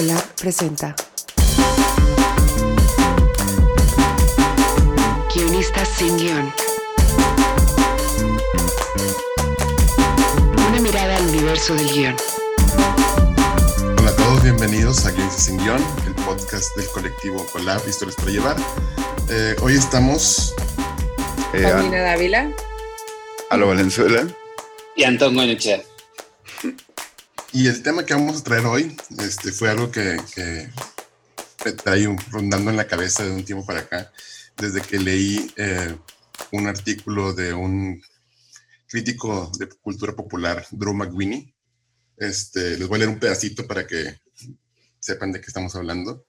Collab presenta. Guionistas sin guion. Una mirada al universo del guion. Hola a todos, bienvenidos a Guionistas sin guion, el podcast del colectivo Collab Historias para Llevar. Eh, hoy estamos... Eh, Paulina Dávila. Alo Valenzuela. Y Antón Goyechea. Y el tema que vamos a traer hoy este, fue algo que, que me rondando en la cabeza de un tiempo para acá, desde que leí eh, un artículo de un crítico de cultura popular, Drew McWinney. Este, les voy a leer un pedacito para que sepan de qué estamos hablando.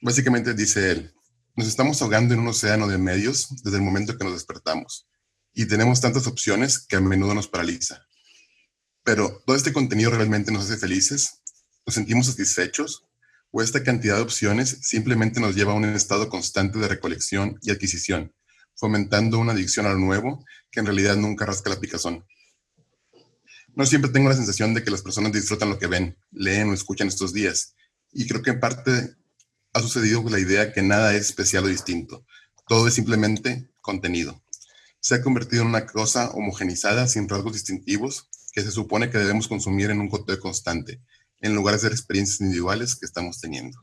Básicamente dice él, nos estamos ahogando en un océano de medios desde el momento que nos despertamos y tenemos tantas opciones que a menudo nos paraliza. Pero todo este contenido realmente nos hace felices, nos sentimos satisfechos o esta cantidad de opciones simplemente nos lleva a un estado constante de recolección y adquisición, fomentando una adicción a lo nuevo que en realidad nunca rasca la picazón. No siempre tengo la sensación de que las personas disfrutan lo que ven, leen o escuchan estos días, y creo que en parte ha sucedido con la idea que nada es especial o distinto, todo es simplemente contenido. Se ha convertido en una cosa homogenizada sin rasgos distintivos que se supone que debemos consumir en un conteo constante, en lugar de ser experiencias individuales que estamos teniendo.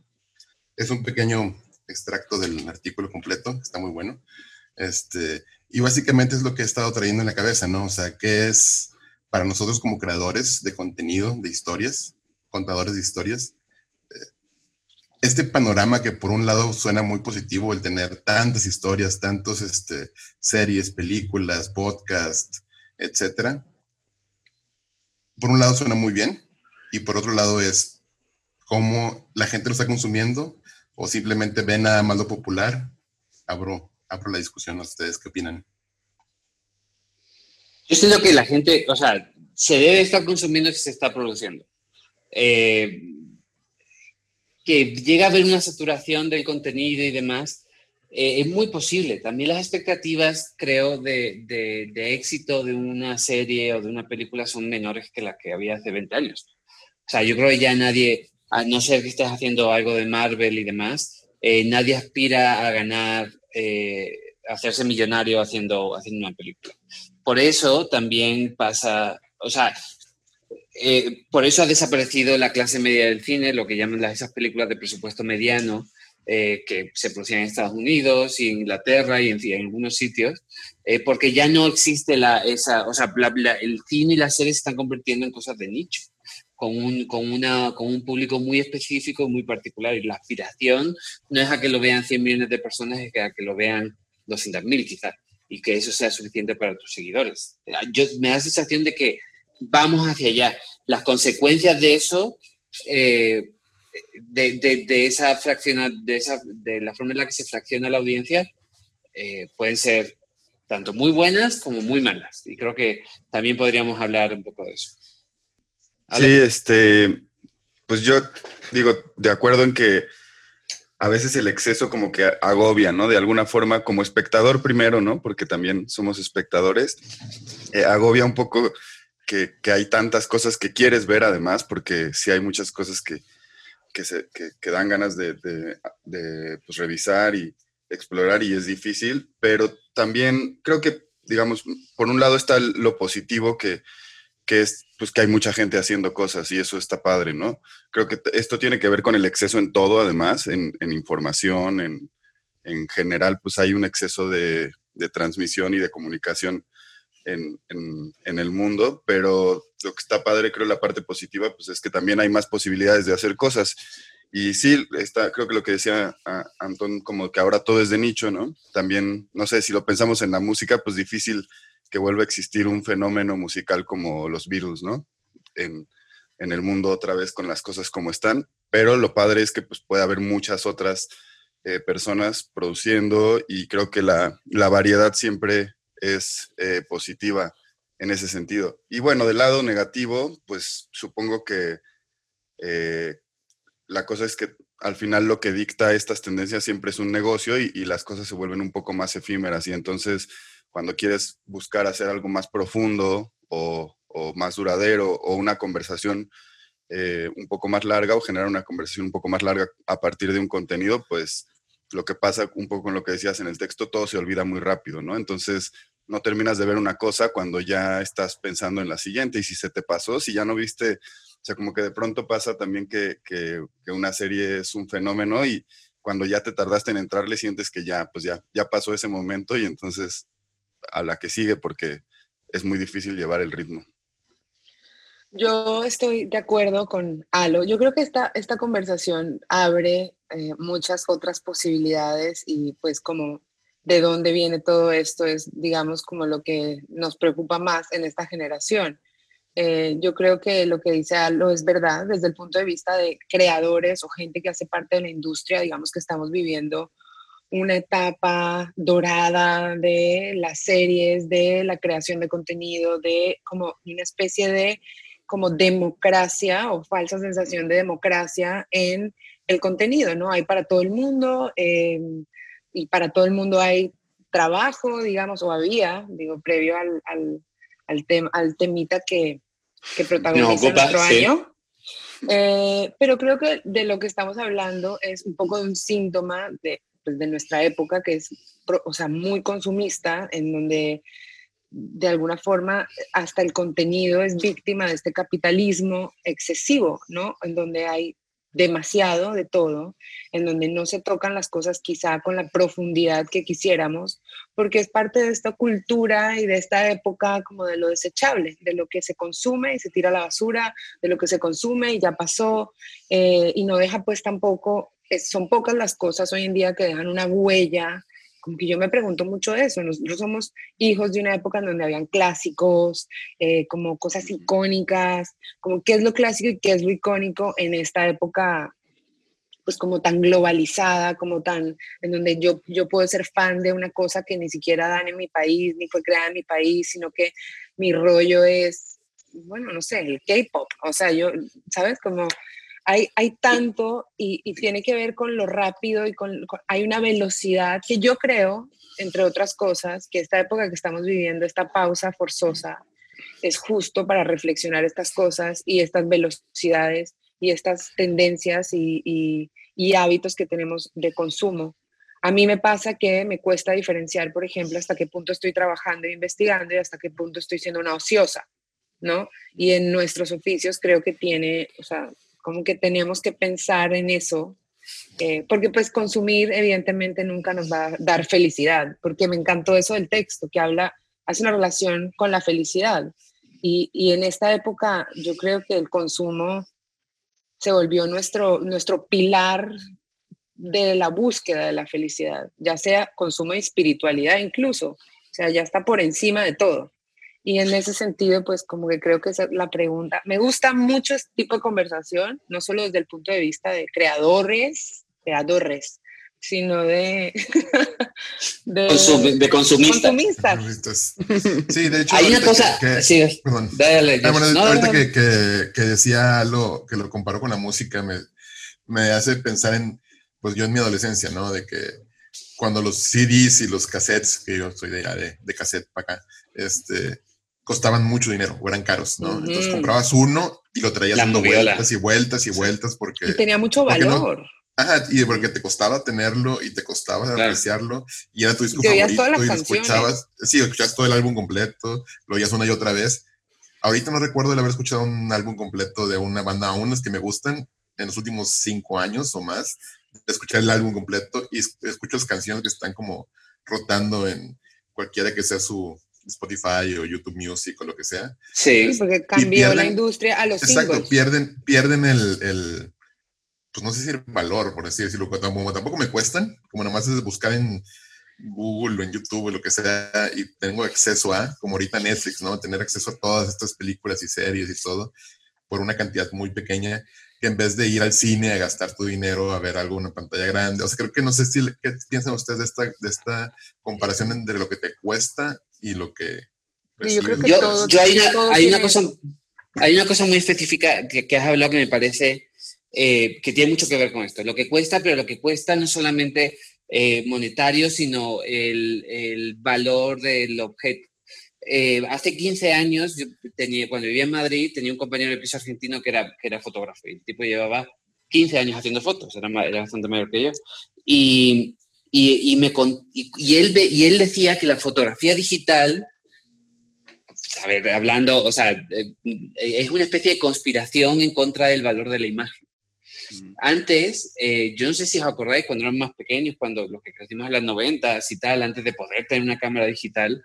Es un pequeño extracto del artículo completo, está muy bueno. Este, y básicamente es lo que he estado trayendo en la cabeza, ¿no? O sea, ¿qué es para nosotros como creadores de contenido, de historias, contadores de historias? eh, Este panorama que por un lado suena muy positivo, el tener tantas historias, tantos este, series, películas, podcasts, etcétera, por un lado suena muy bien y por otro lado es cómo la gente lo está consumiendo o simplemente ve nada más lo popular. Abro, abro la discusión a ustedes, ¿qué opinan? Yo siento que la gente, o sea, se debe estar consumiendo si se está produciendo. Eh, que llega a haber una saturación del contenido y demás, eh, es muy posible. También las expectativas, creo, de, de- de éxito de una serie o de una película son menores que las que había hace 20 años. O sea, yo creo que ya nadie, a no ser que estés haciendo algo de Marvel y demás, eh, nadie aspira a ganar, eh, a hacerse millonario haciendo, haciendo una película. Por eso también pasa, o sea, eh, por eso ha desaparecido la clase media del cine, lo que llaman las, esas películas de presupuesto mediano, eh, que se producían en Estados Unidos y en Inglaterra y en, en algunos sitios, eh, porque ya no existe la, esa, o sea, el cine y las series se están convirtiendo en cosas de nicho, con un, con, una, con un público muy específico, muy particular, y la aspiración no es a que lo vean 100 millones de personas, es a que lo vean 200.000 quizás, y que eso sea suficiente para tus seguidores. Yo, me da la sensación de que vamos hacia allá. Las consecuencias de eso, eh, de, de, de esa fracciona, de, esa, de la forma en la que se fracciona la audiencia, eh, pueden ser tanto muy buenas como muy malas. Y creo que también podríamos hablar un poco de eso. Sí, este, pues yo digo, de acuerdo en que a veces el exceso como que agobia, ¿no? De alguna forma, como espectador primero, ¿no? Porque también somos espectadores, eh, agobia un poco que, que hay tantas cosas que quieres ver además, porque sí hay muchas cosas que, que, dan ganas de, pues, revisar y explorar y es difícil, pero también creo que, digamos, por un lado está lo positivo que, es pues que hay mucha gente haciendo cosas y eso está padre, ¿no? Creo que esto tiene que ver con el exceso en todo, además, en, información, en, en, general, pues hay un exceso de transmisión y de comunicación en, en, el mundo, pero lo que está padre, creo, la parte positiva, pues es que también hay más posibilidades de hacer cosas. Y sí, está, creo que lo que decía a Antón, como que ahora todo es de nicho, ¿no? También, no sé, si lo pensamos en la música, pues difícil que vuelva a existir un fenómeno musical como los Beatles, ¿no? En, en, el mundo otra vez con las cosas como están, pero lo padre es que pues, puede haber muchas otras eh, personas produciendo y creo que la, la variedad siempre es eh, positiva en ese sentido. Y bueno, del lado negativo, pues supongo que eh, la cosa es que al final lo que dicta estas tendencias siempre es un negocio y, las cosas se vuelven un poco más efímeras y entonces cuando quieres buscar hacer algo más profundo o, o más duradero o una conversación eh, un poco más larga o generar una conversación un poco más larga a partir de un contenido, pues lo que pasa un poco con lo que decías en el texto, todo se olvida muy rápido, ¿no? Entonces, no terminas de ver una cosa cuando ya estás pensando en la siguiente y si se te pasó, si ya no viste, o sea, como que de pronto pasa también que, que, una serie es un fenómeno y cuando ya te tardaste en entrarle sientes que ya, pues ya, ya pasó ese momento y entonces a la que sigue porque es muy difícil llevar el ritmo. Yo estoy de acuerdo con Alo. Yo creo que esta, esta conversación abre eh, muchas otras posibilidades y pues como de dónde viene todo esto es, digamos, como lo que nos preocupa más en esta generación. Eh, yo creo que lo que dice Alo es verdad desde el punto de vista de creadores o gente que hace parte de la industria, digamos que estamos viviendo una etapa dorada de las series, de la creación de contenido, de como una especie de como democracia o falsa sensación de democracia en el contenido, ¿no? Hay para todo el mundo eh, y para todo el mundo hay trabajo, digamos, o había, digo, previo al, al, al, al temita que, que protagoniza nuestro año. Eh, pero creo que de lo que estamos hablando es un poco de un síntoma de, pues, de nuestra época, que es, o sea, muy consumista, en donde de alguna forma hasta el contenido es víctima de este capitalismo excesivo, ¿no? En donde hay demasiado de todo, en donde no se tocan las cosas quizá con la profundidad que quisiéramos, porque es parte de esta cultura y de esta época como de lo desechable, de lo que se consume y se tira a la basura, de lo que se consume y ya pasó, eh, y no deja pues tampoco, son pocas las cosas hoy en día que dejan una huella como que yo me pregunto mucho eso. Nosotros somos hijos de una época en donde habían clásicos, eh, como cosas icónicas, como qué es lo clásico y qué es lo icónico en esta época, pues como tan globalizada, como tan, en donde yo, yo puedo ser fan de una cosa que ni siquiera dan en mi país, ni fue creada en mi país, sino que mi rollo es, bueno, no sé, el K-pop. O sea, yo, ¿sabes? Como hay, tanto y, tiene que ver con lo rápido y con, hay una velocidad que yo creo, entre otras cosas, que esta época que estamos viviendo, esta pausa forzosa, es justo para reflexionar estas cosas y estas velocidades y estas tendencias y, hábitos que tenemos de consumo. A mí me pasa que me cuesta diferenciar, por ejemplo, hasta qué punto estoy trabajando e investigando y hasta qué punto estoy siendo una ociosa, ¿no? Y en nuestros oficios creo que tiene, o sea, como que tenemos que pensar en eso, eh, porque pues consumir evidentemente nunca nos va a dar felicidad, porque me encantó eso del texto, que habla, hace una relación con la felicidad. Y, y en esta época yo creo que el consumo se volvió nuestro, nuestro pilar de la búsqueda de la felicidad, ya sea consumo de espiritualidad incluso, o sea, ya está por encima de todo. Y en ese sentido, pues como que creo que esa es la pregunta. Me gusta mucho este tipo de conversación, no solo desde el punto de vista de creadores, creadores, sino de... de, de consumistas. Sí, de hecho... Hay una cosa... Que, sí, dale, ah, bueno, ahorita Que, que, que, decía lo que lo comparó con la música, me, me hace pensar en, pues yo en mi adolescencia, ¿no? De que cuando los CDs y los cassettes, que yo soy de, de, de cassette para acá, este, costaban mucho dinero o eran caros, ¿no? Entonces comprabas uno y lo traías dando vueltas y vueltas y vueltas porque... Y tenía mucho valor. ajá, y porque te costaba tenerlo y te costaba apreciarlo y era tu disco favorito y escuchabas, sí, escuchabas todo el álbum completo, lo oías una y otra vez. Ahorita no recuerdo el haber escuchado un álbum completo de una banda, aún es que me gustan en los últimos cinco años o más, escuchar el álbum completo y escucho las canciones que están como rotando en cualquiera que sea su, Spotify o YouTube Music o lo que sea. Sí, porque cambió la industria a los Exacto, pierden, pierden el, el, pues no sé si el valor, por así decirlo, tampoco me cuestan, como nomás es buscar en Google o en YouTube o lo que sea y tengo acceso a, como ahorita Netflix, ¿no? Tener acceso a todas estas películas y series y todo por una cantidad muy pequeña que en vez de ir al cine a gastar tu dinero a ver algo en una pantalla grande. O sea, creo que no sé si, ¿qué piensan ustedes de esta, de esta comparación entre lo que te cuesta y lo que... yo, creo que yo, hay, una, hay una, cosa, hay una cosa muy específica que, que has hablado que me parece eh, que tiene mucho que ver con esto. Lo que cuesta, pero lo que cuesta no solamente eh, monetario, sino el, el valor del objeto. Eh, hace 15 años, tenía, cuando vivía en Madrid, tenía un compañero de piso argentino que era, que era fotógrafo y el tipo llevaba 15 años haciendo fotos, era, era bastante mayor que yo. Y, y, y me, y, él, y él decía que la fotografía digital, a ver, hablando, o sea, eh, es una especie de conspiración en contra del valor de la imagen. Antes, eh, yo no sé si os acordáis cuando eran más pequeños, cuando los que crecimos en las 90 y tal, antes de poder tener una cámara digital,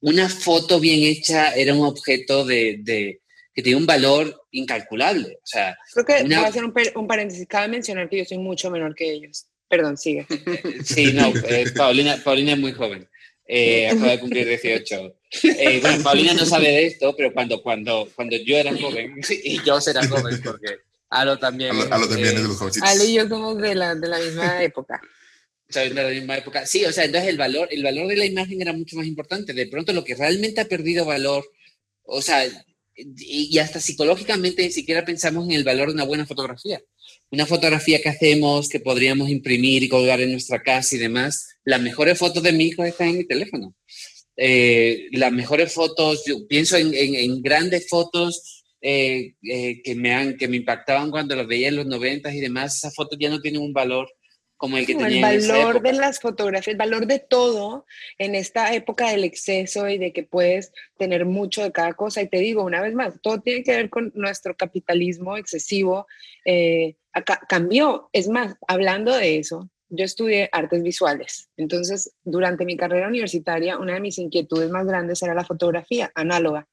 una foto bien hecha era un objeto de, que tenía un valor incalculable. O sea, Creo que voy a hacer un, paréntesis. Cabe mencionar que yo soy mucho menor que ellos. Perdón, sigue. sí, no, eh, Paulina, Paulina es muy joven. Eh, acaba de cumplir 18. Eh, bueno, Paulina no sabe de esto, pero cuando, cuando, cuando yo era joven, y yo será joven porque Alo también. Alo, también es de los jovencitos. Ale y yo somos de la, de la misma época de la misma época. Sí, o sea, entonces el valor, el valor de la imagen era mucho más importante. De pronto lo que realmente ha perdido valor, o sea, y, hasta psicológicamente ni siquiera pensamos en el valor de una buena fotografía. Una fotografía que hacemos, que podríamos imprimir y colgar en nuestra casa y demás. Las mejores fotos de mi hijo están en mi teléfono. Eh, las mejores fotos, yo pienso en, en, grandes fotos eh, eh, que, me han, que me impactaban cuando las veía en los noventas y demás. Esas fotos ya no tienen un valor como el que tenía El valor de las fotografías, el valor de todo en esta época del exceso y de que puedes tener mucho de cada cosa. Y te digo, una vez más, todo tiene que ver con nuestro capitalismo excesivo. Eh, acá, cambió. Es más, hablando de eso, yo estudié artes visuales. Entonces, durante mi carrera universitaria, una de mis inquietudes más grandes era la fotografía análoga.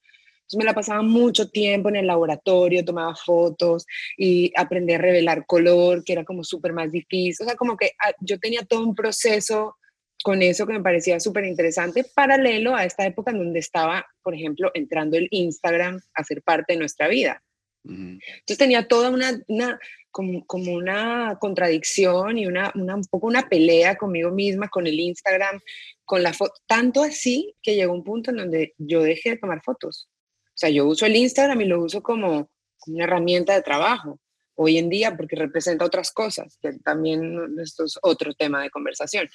Entonces me la pasaba mucho tiempo en el laboratorio, tomaba fotos y aprendí a revelar color, que era como súper más difícil. O sea, como que ah, yo tenía todo un proceso con eso que me parecía súper interesante, paralelo a esta época en donde estaba, por ejemplo, entrando el Instagram a ser parte de nuestra vida. Entonces tenía toda una, una como, como, una contradicción y una, una, un poco una pelea conmigo misma, con el Instagram, con la foto, tanto así que llegó un punto en donde yo dejé de tomar fotos. O sea, yo uso el Instagram y lo uso como, una herramienta de trabajo hoy en día porque representa otras cosas, que también esto es otro tema de conversación.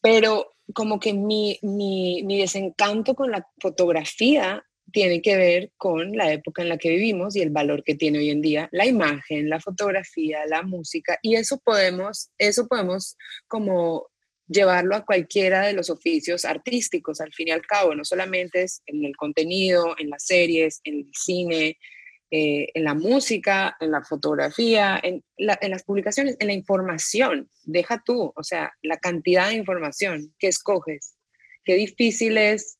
Pero como que mi, mi, mi desencanto con la fotografía tiene que ver con la época en la que vivimos y el valor que tiene hoy en día la imagen, la fotografía, la música y eso podemos eso podemos como llevarlo a cualquiera de los oficios artísticos, al fin y al cabo, no solamente es en el contenido, en las series, en el cine, eh, en la música, en la fotografía, en, en, las publicaciones, en la información. Deja tú, o sea, la cantidad de información que escoges. Qué difícil es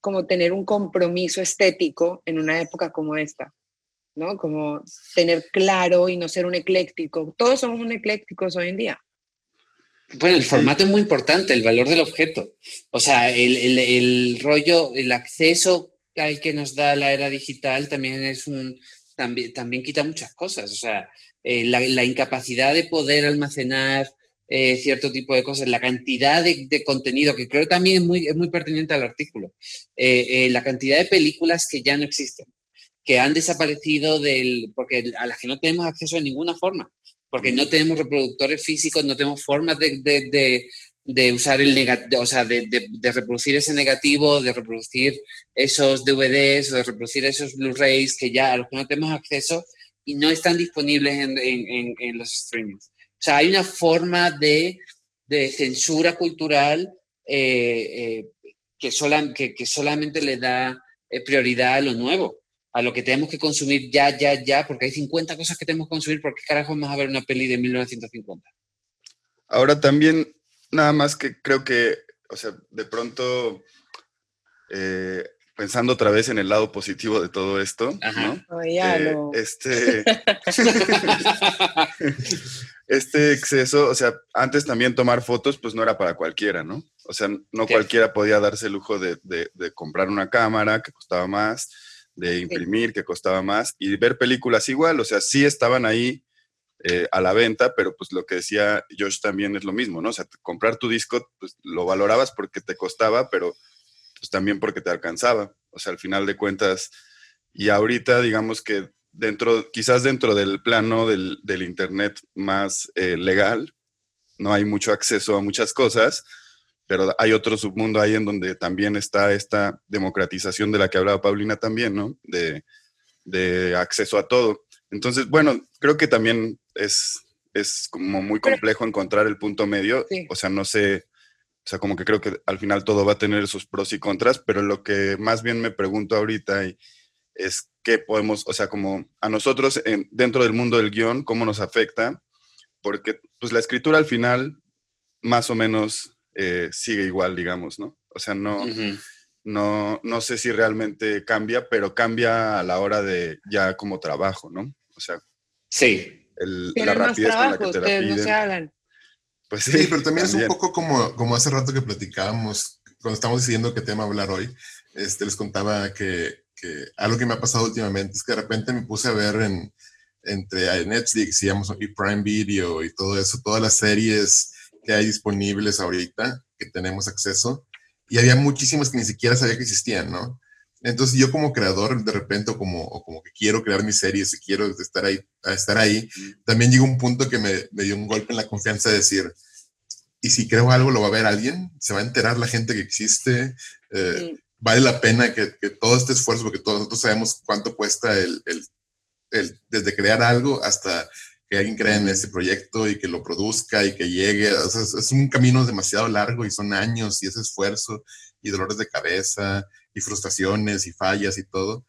como tener un compromiso estético en una época como esta, ¿no? Como tener claro y no ser un ecléctico. Todos somos un eclécticos hoy en día. Bueno, el formato es muy importante, el valor del objeto. O sea, el, el, el, rollo, el acceso al que nos da la era digital también es un, también, también quita muchas cosas. O sea, eh, la, la, incapacidad de poder almacenar eh, cierto tipo de cosas, la cantidad de, de, contenido, que creo también es muy, es muy pertinente al artículo, eh, la cantidad de películas que ya no existen, que han desaparecido del, porque a las que no tenemos acceso de ninguna forma porque no tenemos reproductores físicos, no tenemos formas de, de, de, usar el negativo, o sea, de, reproducir ese negativo, de reproducir esos DVDs, de reproducir esos Blu-rays que ya a los que no tenemos acceso y no están disponibles en, en, los streamings. O sea, hay una forma de, censura cultural eh, eh, que, que, que, solamente le da eh, prioridad a lo nuevo a lo que tenemos que consumir ya, ya, ya, porque hay 50 cosas que tenemos que consumir, porque carajo vamos a ver una peli de 1950? Ahora también, nada más que creo que, o sea, de pronto, eh, pensando otra vez en el lado positivo de todo esto, ¿no? Eh, este, este exceso, o sea, antes también tomar fotos, pues no era para cualquiera, ¿no? O sea, no cualquiera podía darse el lujo de, de comprar una cámara que costaba más de imprimir, que costaba más, y ver películas igual, o sea, sí estaban ahí eh, a la venta, pero pues lo que decía Josh también es lo mismo, ¿no? O sea, comprar tu disco, pues lo valorabas porque te costaba, pero pues también porque te alcanzaba, o sea, al final de cuentas, y ahorita digamos que dentro, quizás dentro del plano del, Internet más eh, legal, no hay mucho acceso a muchas cosas, pero hay otro submundo ahí en donde también está esta democratización de la que hablaba Paulina también, ¿no? De, de acceso a todo. Entonces, bueno, creo que también es, es como muy complejo encontrar el punto medio. O sea, no sé, o sea, como que creo que al final todo va a tener sus pros y contras, pero lo que más bien me pregunto ahorita es qué podemos, o sea, como a nosotros dentro del mundo del guion, cómo nos afecta, porque pues la escritura al final más o menos eh, sigue igual, digamos, ¿no? O sea, no, no, no sé si realmente cambia, pero cambia a la hora de ya como trabajo, ¿no? O sea, sí. la rapidez con la que te la piden. No se hagan. Pues sí, pero también, es un poco como, como hace rato que platicábamos, cuando estamos decidiendo qué tema hablar hoy, este, les contaba que, que algo que me ha pasado últimamente es que de repente me puse a ver en, entre Netflix y Amazon y Prime Video y todo eso, todas las series que hay disponibles ahorita, que tenemos acceso, y había muchísimas que ni siquiera sabía que existían, ¿no? Entonces yo como creador, de repente, o como, como que quiero crear mis series y quiero estar ahí, estar ahí, también llegó un punto que me, me, dio un golpe en la confianza de decir, ¿y si creo algo lo va a ver alguien? ¿Se va a enterar la gente que existe? Eh, ¿Vale la pena que, que, todo este esfuerzo, porque todos nosotros sabemos cuánto cuesta el, el, el, desde crear algo hasta que alguien crea en ese proyecto y que lo produzca y que llegue. O sea, es, un camino demasiado largo y son años y ese esfuerzo y dolores de cabeza y frustraciones y fallas y todo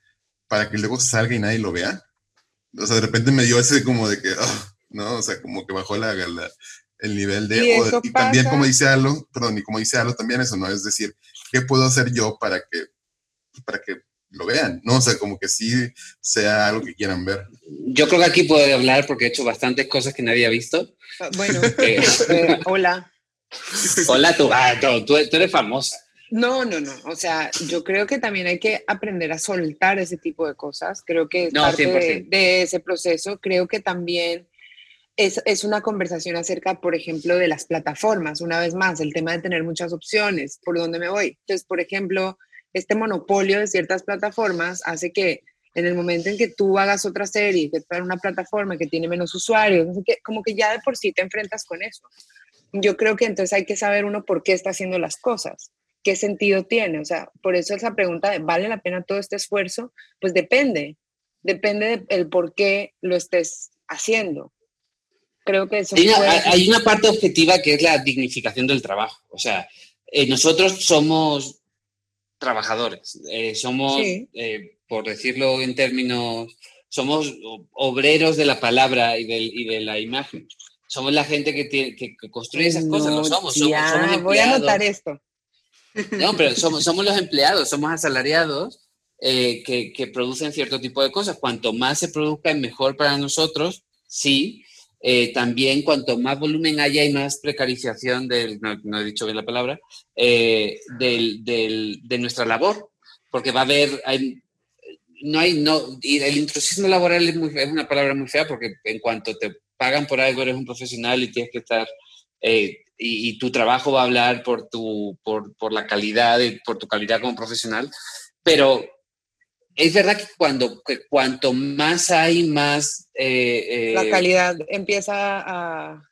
para que luego salga y nadie lo vea. O sea, de repente me dio ese como de que, ah, ¿no? O sea, como que bajó la, el nivel de... Y, también como dice Alo, perdón, y como dice Alo también eso, ¿no? Es decir, ¿qué puedo hacer yo para que, para que lo vean, ¿no? O sea, como que sí sea algo que quieran ver. Yo creo que aquí puedo hablar porque he hecho bastantes cosas que nadie ha visto. Ah, bueno, eh, eh, hola. Hola, tú, ah, tú, eres famosa. No, no, no. O sea, yo creo que también hay que aprender a soltar ese tipo de cosas. Creo que es parte de, de, ese proceso. Creo que también es, es, una conversación acerca, por ejemplo, de las plataformas. Una vez más, el tema de tener muchas opciones. ¿Por dónde me voy? Entonces, por ejemplo, este monopolio de ciertas plataformas hace que en el momento en que tú hagas otra serie, que para una plataforma que tiene menos usuarios, como que ya de por sí te enfrentas con eso. Yo creo que entonces hay que saber uno por qué está haciendo las cosas, qué sentido tiene. O sea, por eso esa pregunta de, ¿vale la pena todo este esfuerzo? Pues depende, depende del por qué lo estés haciendo. Creo que eso... Hay una, hay una parte objetiva que es la dignificación del trabajo. O sea, eh, nosotros somos trabajadores, eh, somos, eh, por decirlo en términos, somos obreros de la palabra y, y de la imagen. Somos la gente que, tiene, que, construye esas cosas, lo somos. somos, voy a anotar esto. No, pero somos, somos los empleados, somos asalariados eh, que, que, producen cierto tipo de cosas. Cuanto más se produzca, mejor para nosotros, sí, eh, también cuanto más volumen haya y más precarización del, no, he dicho bien la palabra, eh, del, del, de nuestra labor, porque va a haber, hay, no hay, no, y el intrusismo laboral es, muy, es, una palabra muy fea porque en cuanto te pagan por algo eres un profesional y tienes que estar, eh, y, y, tu trabajo va a hablar por, tu, por, por la calidad, por tu calidad como profesional, pero es verdad que cuando cuanto más hay, más... Eh, la eh, calidad empieza a...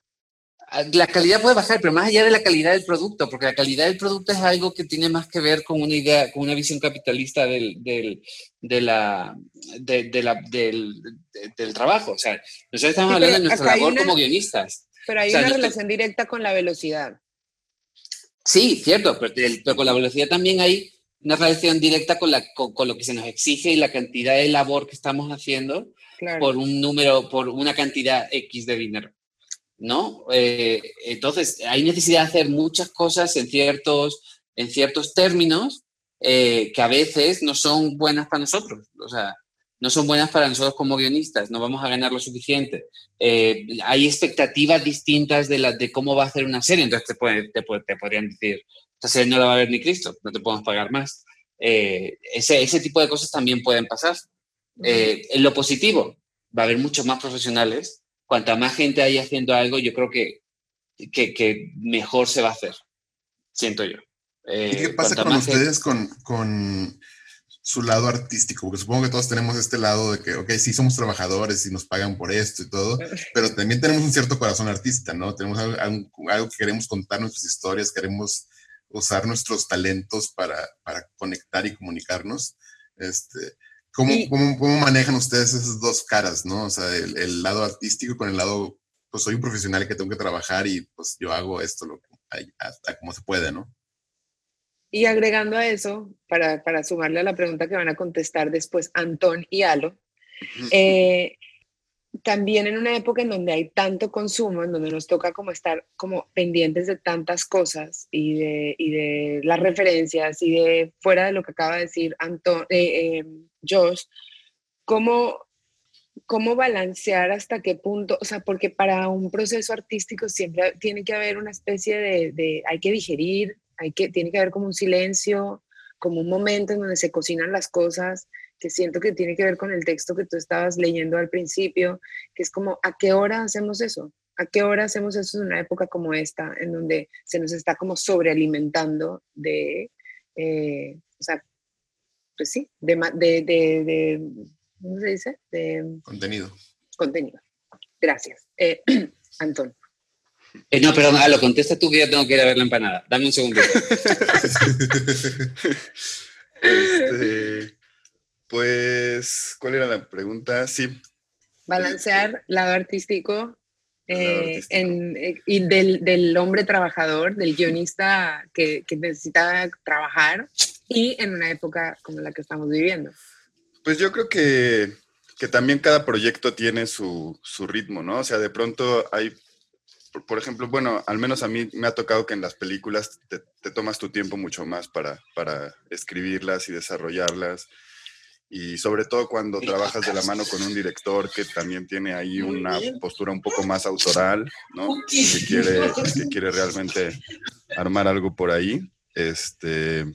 La calidad puede bajar, pero más allá de la calidad del producto, porque la calidad del producto es algo que tiene más que ver con una idea, con una visión capitalista del, del, de la, de, la, del, del, trabajo. O sea, nosotros estamos hablando de nuestra labor como guionistas. Pero hay una relación directa con la velocidad. Sí, cierto, pero, pero con la velocidad también hay una relación directa con, la, con, lo que se nos exige y la cantidad de labor que estamos haciendo por un número, por una cantidad X de dinero. ¿No? Eh, entonces, hay necesidad de hacer muchas cosas en ciertos, en ciertos términos eh, que a veces no son buenas para nosotros. O sea, no son buenas para nosotros como guionistas, no vamos a ganar lo suficiente. Eh, hay expectativas distintas de, la, de cómo va a hacer una serie, entonces te, te, te podrían decir, serie no la va a ver ni Cristo, no te podemos pagar más. Eh, ese, ese, tipo de cosas también pueden pasar. Eh, en lo positivo, va a haber muchos más profesionales. Cuanta más gente haya haciendo algo, yo creo que, que, que mejor se va a hacer, siento yo. ¿Y qué pasa con ustedes con, con su lado artístico, porque supongo que todos tenemos este lado de que, ok, sí somos trabajadores y nos pagan por esto y todo, pero también tenemos un cierto corazón artista, ¿no? Tenemos algo, algo, que queremos contar nuestras historias, queremos usar nuestros talentos para, para conectar y comunicarnos. Este, ¿cómo, cómo, cómo, manejan ustedes esas dos caras, no? O sea, el, el, lado artístico con el lado, pues soy un profesional que tengo que trabajar y pues yo hago esto lo, hasta como se puede, ¿no? Y agregando a eso, para, para, sumarle a la pregunta que van a contestar después Antón y Alo, eh, también en una época en donde hay tanto consumo, en donde nos toca como estar como pendientes de tantas cosas y de, y de las referencias y de fuera de lo que acaba de decir Anton, eh, eh, Josh, ¿cómo, cómo balancear hasta qué punto, o sea, porque para un proceso artístico siempre tiene que haber una especie de, de hay que digerir, hay que, tiene que haber como un silencio, como un momento en donde se cocinan las cosas, que siento que tiene que ver con el texto que tú estabas leyendo al principio, que es como, ¿a qué hora hacemos eso? ¿A qué hora hacemos eso en una época como esta, en donde se nos está como sobrealimentando de, eh, o sea, pues sí, de, de, de, ¿cómo se dice? De contenido. Contenido. Gracias. Eh, Antón. Eh, no, perdón, lo contesta tú que yo tengo que ir a ver la empanada. Dame un segundo. este, pues, ¿cuál era la pregunta? Sí. Balancear lado artístico, eh, en, eh, y del, del, hombre trabajador, del guionista que, que, necesita trabajar y en una época como la que estamos viviendo. Pues yo creo que, que también cada proyecto tiene su, su, ritmo, ¿no? O sea, de pronto hay por ejemplo, bueno, al menos a mí me ha tocado que en las películas te, te tomas tu tiempo mucho más para, para, escribirlas y desarrollarlas. Y sobre todo cuando trabajas de la mano con un director que también tiene ahí una postura un poco más autoral, ¿no? Que quiere, que quiere realmente armar algo por ahí. Este,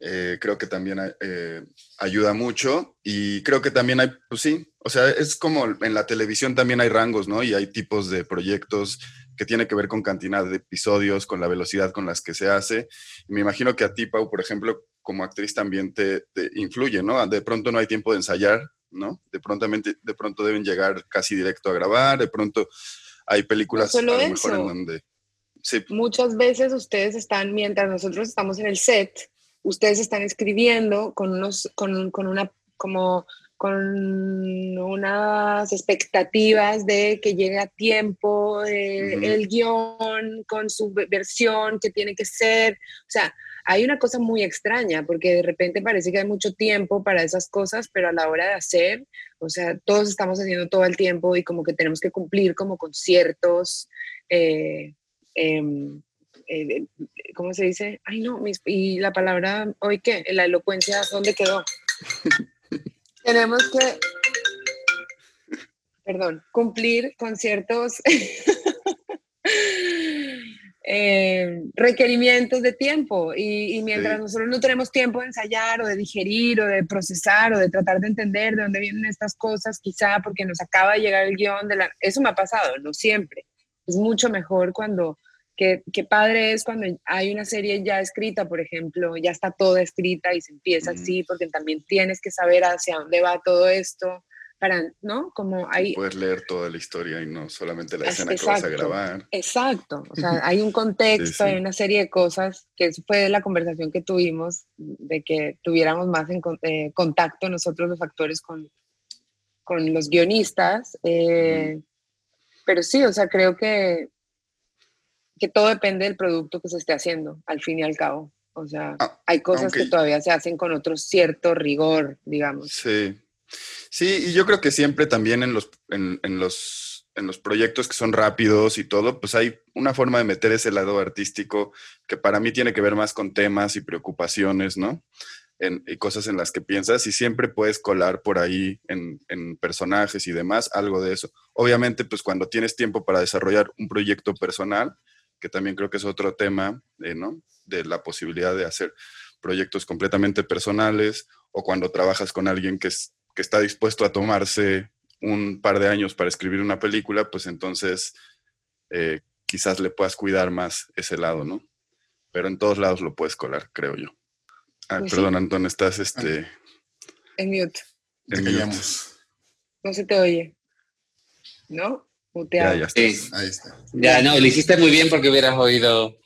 eh, creo que también eh, ayuda mucho y creo que también hay, pues sí, o sea, es como en la televisión también hay rangos, ¿no? Y hay tipos de proyectos que tiene que ver con cantidad de episodios, con la velocidad con las que se hace. Y me imagino que a ti, Pau, por ejemplo, como actriz también te, te influye, ¿no? De pronto no hay tiempo de ensayar, ¿no? De pronto, de pronto deben llegar casi directo a grabar, de pronto hay películas no solo a lo mejor en donde... Sí. Muchas veces ustedes están, mientras nosotros estamos en el set, ustedes están escribiendo con, unos, con, con una, como, con unas expectativas de que llegue a tiempo eh, el guion con su versión que tiene que ser. O sea, hay una cosa muy extraña porque de repente parece que hay mucho tiempo para esas cosas, pero a la hora de hacer, o sea, todos estamos haciendo todo el tiempo y como que tenemos que cumplir como con ciertos... Eh, em, eh, ¿cómo se dice? Ay, no, y la palabra, ¿hoy qué? La elocuencia, ¿dónde quedó? Tenemos que, perdón, cumplir con ciertos eh, requerimientos de tiempo. Y, mientras nosotros no tenemos tiempo de ensayar o de digerir o de procesar o de tratar de entender de dónde vienen estas cosas, quizá porque nos acaba de llegar el guion de la... Eso me ha pasado, no siempre. Es mucho mejor cuando Qué, padre es cuando hay una serie ya escrita, por ejemplo, ya está toda escrita y se empieza así, porque también tienes que saber hacia dónde va todo esto, para, ¿no? Como hay... Puedes leer toda la historia y no solamente la escena que vas a grabar. Exacto, o sea, hay un contexto, hay una serie de cosas, que fue la conversación que tuvimos, de que tuviéramos más en eh, contacto nosotros los actores con, con los guionistas. Eh, pero sí, o sea, creo que que todo depende del producto que se esté haciendo, al fin y al cabo. O sea, ah, hay cosas que todavía se hacen con otro cierto rigor, digamos. Sí. Sí, y yo creo que siempre también en los, en, los, en los proyectos que son rápidos y todo, pues hay una forma de meter ese lado artístico que para mí tiene que ver más con temas y preocupaciones, ¿no? En, y cosas en las que piensas y siempre puedes colar por ahí en, personajes y demás, algo de eso. Obviamente, pues cuando tienes tiempo para desarrollar un proyecto personal, que también creo que es otro tema, eh, ¿no? De la posibilidad de hacer proyectos completamente personales o cuando trabajas con alguien que, es, que está dispuesto a tomarse un par de años para escribir una película, pues entonces eh, quizás le puedas cuidar más ese lado, ¿no? Pero en todos lados lo puedes colar, creo yo. Ah, pues perdón, Antón, estás este... En mute. En mute. No se te oye. ¿No? Ya, ya Ahí está. Ya, no, lo hiciste muy bien porque hubieras oído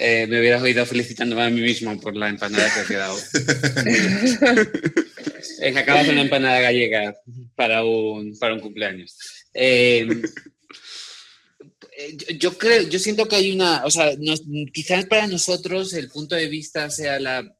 eh, me hubieras oído felicitándome a mí mismo por la empanada que ha quedado. es que acabas de una empanada gallega para un, para un cumpleaños. Eh, yo creo, yo siento que hay una, o sea, quizás para nosotros el punto de vista sea la,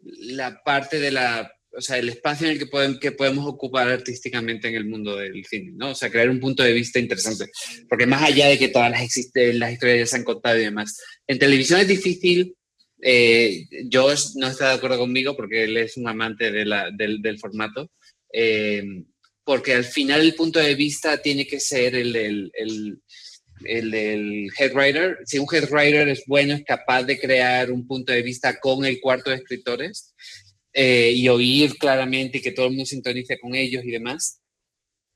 la parte de la o sea, el espacio en el que, podemos, que podemos ocupar artísticamente en el mundo del cine, ¿no? O sea, crear un punto de vista interesante. Porque más allá de que todas las, existen, las historias ya se han contado y demás, en televisión es difícil. Eh, Josh no está de acuerdo conmigo porque él es un amante del, del, formato. Eh, porque al final el punto de vista tiene que ser el del, el, head writer. Si un head writer es bueno, es capaz de crear un punto de vista con el cuarto de escritores, eh, y oír claramente y que todo el mundo sintonice con ellos y demás,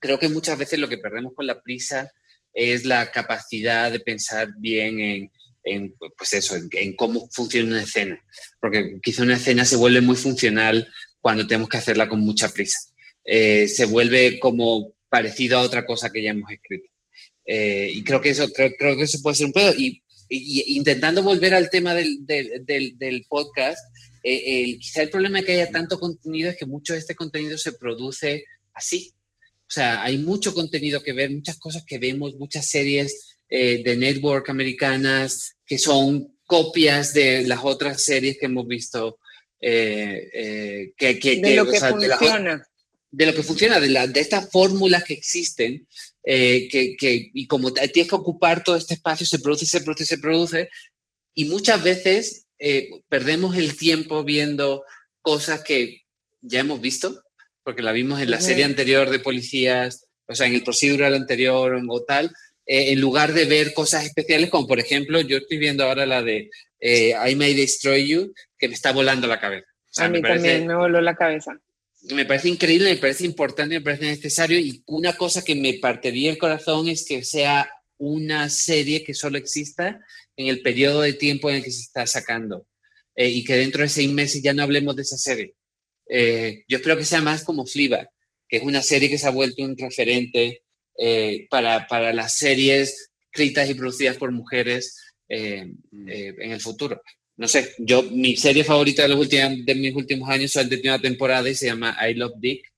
creo que muchas veces lo que perdemos con la prisa es la capacidad de pensar bien en, en pues eso, en, cómo funciona una escena. Porque quizá una escena se vuelve muy funcional cuando tenemos que hacerla con mucha prisa. Eh, se vuelve como parecido a otra cosa que ya hemos escrito. Eh, y creo que eso, creo, creo, que eso puede ser un pedo. Y, intentando volver al tema del, del, del, del podcast, eh, el, quizá el problema de que haya tanto contenido es que mucho de este contenido se produce así. O sea, hay mucho contenido que ver, muchas cosas que vemos, muchas series eh, de network americanas que son copias de las otras series que hemos visto. Eh, que, que, de lo que funciona. De, lo que funciona, de, la, de estas fórmulas que existen, que, que, y como tienes que ocupar todo este espacio, se produce, se produce, se produce, y muchas veces eh, perdemos el tiempo viendo cosas que ya hemos visto, porque la vimos en la serie anterior de policías, o sea, en el procedural anterior o tal, eh, en lugar de ver cosas especiales, como por ejemplo, yo estoy viendo ahora la de eh, I May Destroy You, que me está volando la cabeza. a mí también me voló la cabeza. Me parece increíble, me parece importante, me parece necesario y una cosa que me partiría el corazón es que sea una serie que solo exista en el periodo de tiempo en el que se está sacando eh, y que dentro de seis meses ya no hablemos de esa serie. Eh, yo espero que sea más como Fleabag, que es una serie que se ha vuelto un referente eh, para, para, las series escritas y producidas por mujeres en el futuro. No sé, yo mi serie favorita de, los últimos, de mis últimos años es de una temporada y se llama I Love Dick,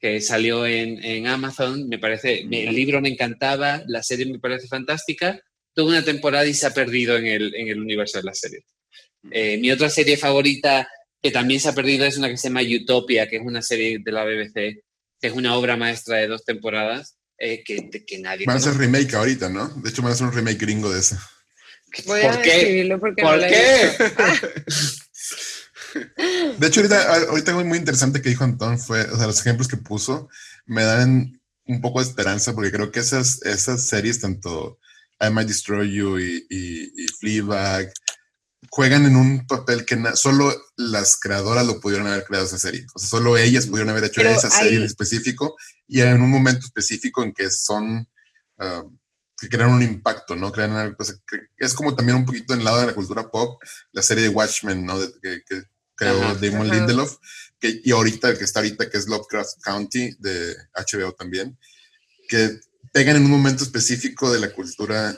que salió en, en Amazon. Me parece, el libro me encantaba, la serie me parece fantástica tuvo una temporada y se ha perdido en el, en el universo de la serie. Eh, mi otra serie favorita que también se ha perdido es una que se llama Utopia, que es una serie de la BBC, que es una obra maestra de dos temporadas eh, que, que, nadie... Van a hacer remake ahorita, ¿no? De hecho, van a hacer un remake gringo de esa. Voy ¿Por a qué? Porque ¿Por qué? de hecho, ahorita, ahorita algo muy interesante que dijo Antón fue, o sea, los ejemplos que puso me dan un poco de esperanza porque creo que esas, esas series, tanto I Might Destroy You y, y, Fleabag, juegan en un papel que solo las creadoras lo pudieron haber creado esa serie. O sea, solo ellas pudieron haber hecho esa serie en específico y en un momento específico en que son, ah, que crean un impacto, ¿no? Crean algo, es como también un poquito en el lado de la cultura pop, la serie de Watchmen, ¿no? que, creó Damon Lindelof, que, y ahorita, el que está ahorita, que es Lovecraft County de HBO también, que pegan en un momento específico de la cultura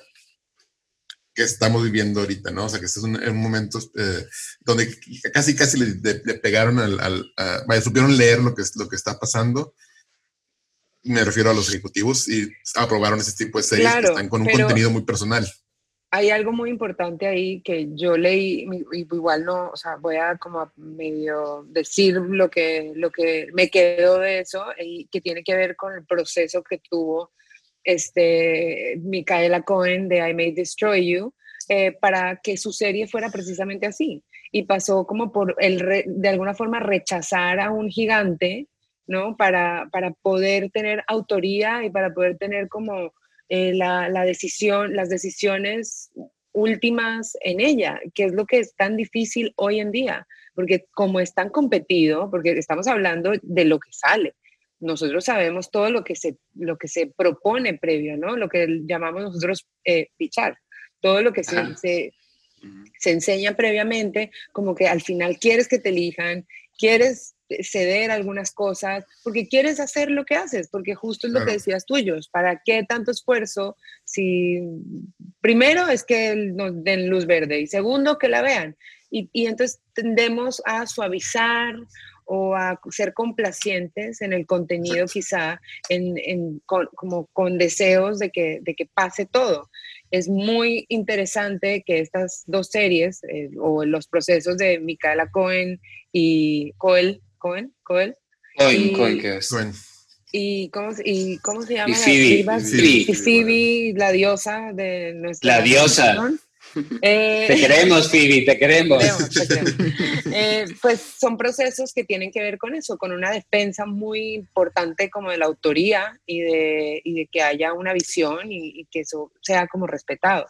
que estamos viviendo ahorita, ¿no? O sea, que este es un, un momento eh, donde casi, casi le, pegaron al, al vaya, supieron leer lo que, lo que está pasando. Me refiero a los ejecutivos y aprobaron ese tipo de series que están con un contenido muy personal. Hay algo muy importante ahí que yo leí, igual no, o sea, voy a como medio decir lo que, lo que me quedo de eso y que tiene que ver con el proceso que tuvo este, Micaela Cohen de I May Destroy You, eh, para que su serie fuera precisamente así. Y pasó como por el, de alguna forma, rechazar a un gigante, ¿no? Para, para poder tener autoría y para poder tener como eh, la, la, decisión, las decisiones últimas en ella, que es lo que es tan difícil hoy en día, porque como es tan competido, porque estamos hablando de lo que sale, nosotros sabemos todo lo que se, lo que se propone previo, ¿no? Lo que llamamos nosotros eh, pichar, todo lo que se, se, se, enseña previamente, como que al final quieres que te elijan, quieres ceder algunas cosas, porque quieres hacer lo que haces, porque justo es lo que decías tuyos, ¿para qué tanto esfuerzo si primero es que nos den luz verde y segundo que la vean? Y, y entonces tendemos a suavizar o a ser complacientes en el contenido quizá, en, como con deseos de que, de que pase todo. Es muy interesante que estas dos series eh, o los procesos de Micaela Cohen y Coel, Cohen, Coel, Cohen, Cohen, ¿qué es? ¿Y cómo, ¿Y cómo se llama? Y Phoebe. Y Phoebe, la diosa de nuestra... La diosa. Eh, te queremos, Phoebe, te queremos. Eh, pues son procesos que tienen que ver con eso, con una defensa muy importante como de la autoría y de, y de que haya una visión y, que eso sea como respetado.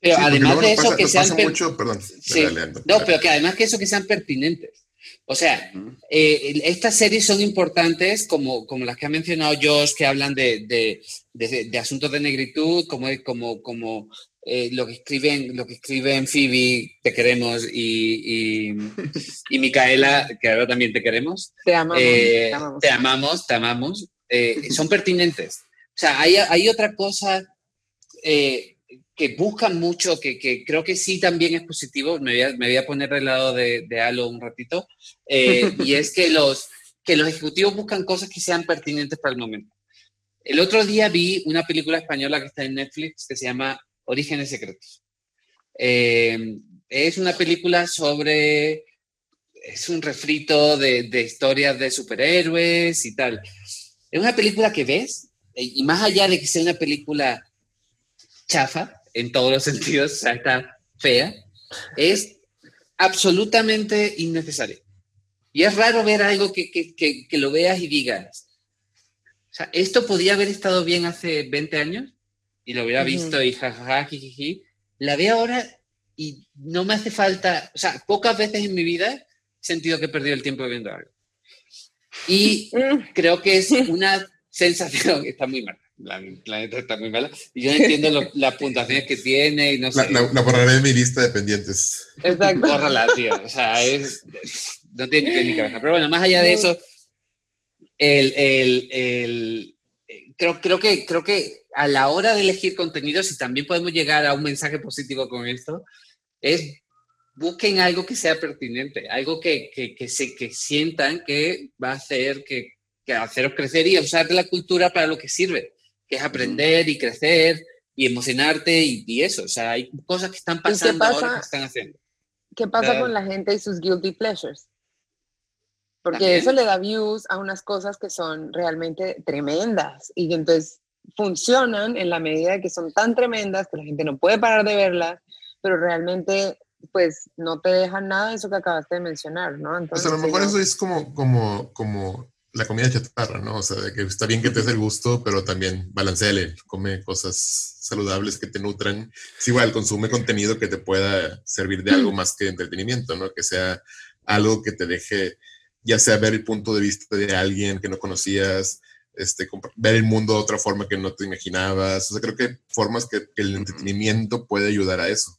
Pero además de eso, que sean... Mucho, perdón, no, pero que además que eso que sean pertinentes. O sea, eh, estas series son importantes como, como las que ha mencionado Josh, que hablan de, de, de, asuntos de negritud, como, como, como eh, lo que escriben, lo que escriben Phoebe, te queremos, y, y, y Micaela, que ahora también te queremos. Te amamos. Eh, te amamos, te amamos. Eh, son pertinentes. O sea, hay, hay otra cosa que buscan mucho, que, que, creo que sí también es positivo. Me voy a, me voy a poner del lado de, de Alo un ratito. y es que los, que los ejecutivos buscan cosas que sean pertinentes para el momento. El otro día vi una película española que está en Netflix que se llama Orígenes Secretos. Eh, es una película sobre, es un refrito de, de, historias de superhéroes y tal. Es una película que ves, y más allá de que sea una película chafa, en todos los sentidos, o sea, está fea, es absolutamente innecesaria. Y es raro ver algo que, que, que, que lo veas y digas, o sea, esto podía haber estado bien hace 20 años y lo hubiera visto y jajaja, jijiji, la veo ahora y no me hace falta, o sea, pocas veces en mi vida he sentido que he perdido el tiempo viendo algo. Y creo que es una sensación, está muy mala, la, neta está muy mala, y yo no entiendo las puntuaciones que tiene y no sé. La, borraré de mi lista de pendientes. Exacto. Bórrala, tío, o sea, es, no tiene ni cabeza. Pero bueno, más allá de eso, el, el, el, creo, creo, que, creo que a la hora de elegir contenidos, y también podemos llegar a un mensaje positivo con esto, es busquen algo que sea pertinente, algo que, que, se, que sientan que va a hacer que, que haceros crecer y usar la cultura para lo que sirve, que es aprender y crecer y emocionarte y, eso. O sea, hay cosas que están pasando ahora que están haciendo. ¿Qué pasa con la gente y sus guilty pleasures? Porque eso le da views a unas cosas que son realmente tremendas. Y entonces funcionan en la medida de que son tan tremendas que la gente no puede parar de verlas, pero realmente pues no te dejan nada de eso que acabaste de mencionar, ¿no? Entonces, a lo mejor eso es como, como, como la comida chatarra, ¿no? O sea, de que está bien que te des el gusto, pero también balanceale, come cosas saludables que te nutran. Es igual, consume contenido que te pueda servir de algo más que entretenimiento, ¿no? Que sea algo que te deje, ya sea ver el punto de vista de alguien que no conocías, este, ver el mundo de otra forma que no te imaginabas. O sea, creo que hay formas que, el entretenimiento puede ayudar a eso.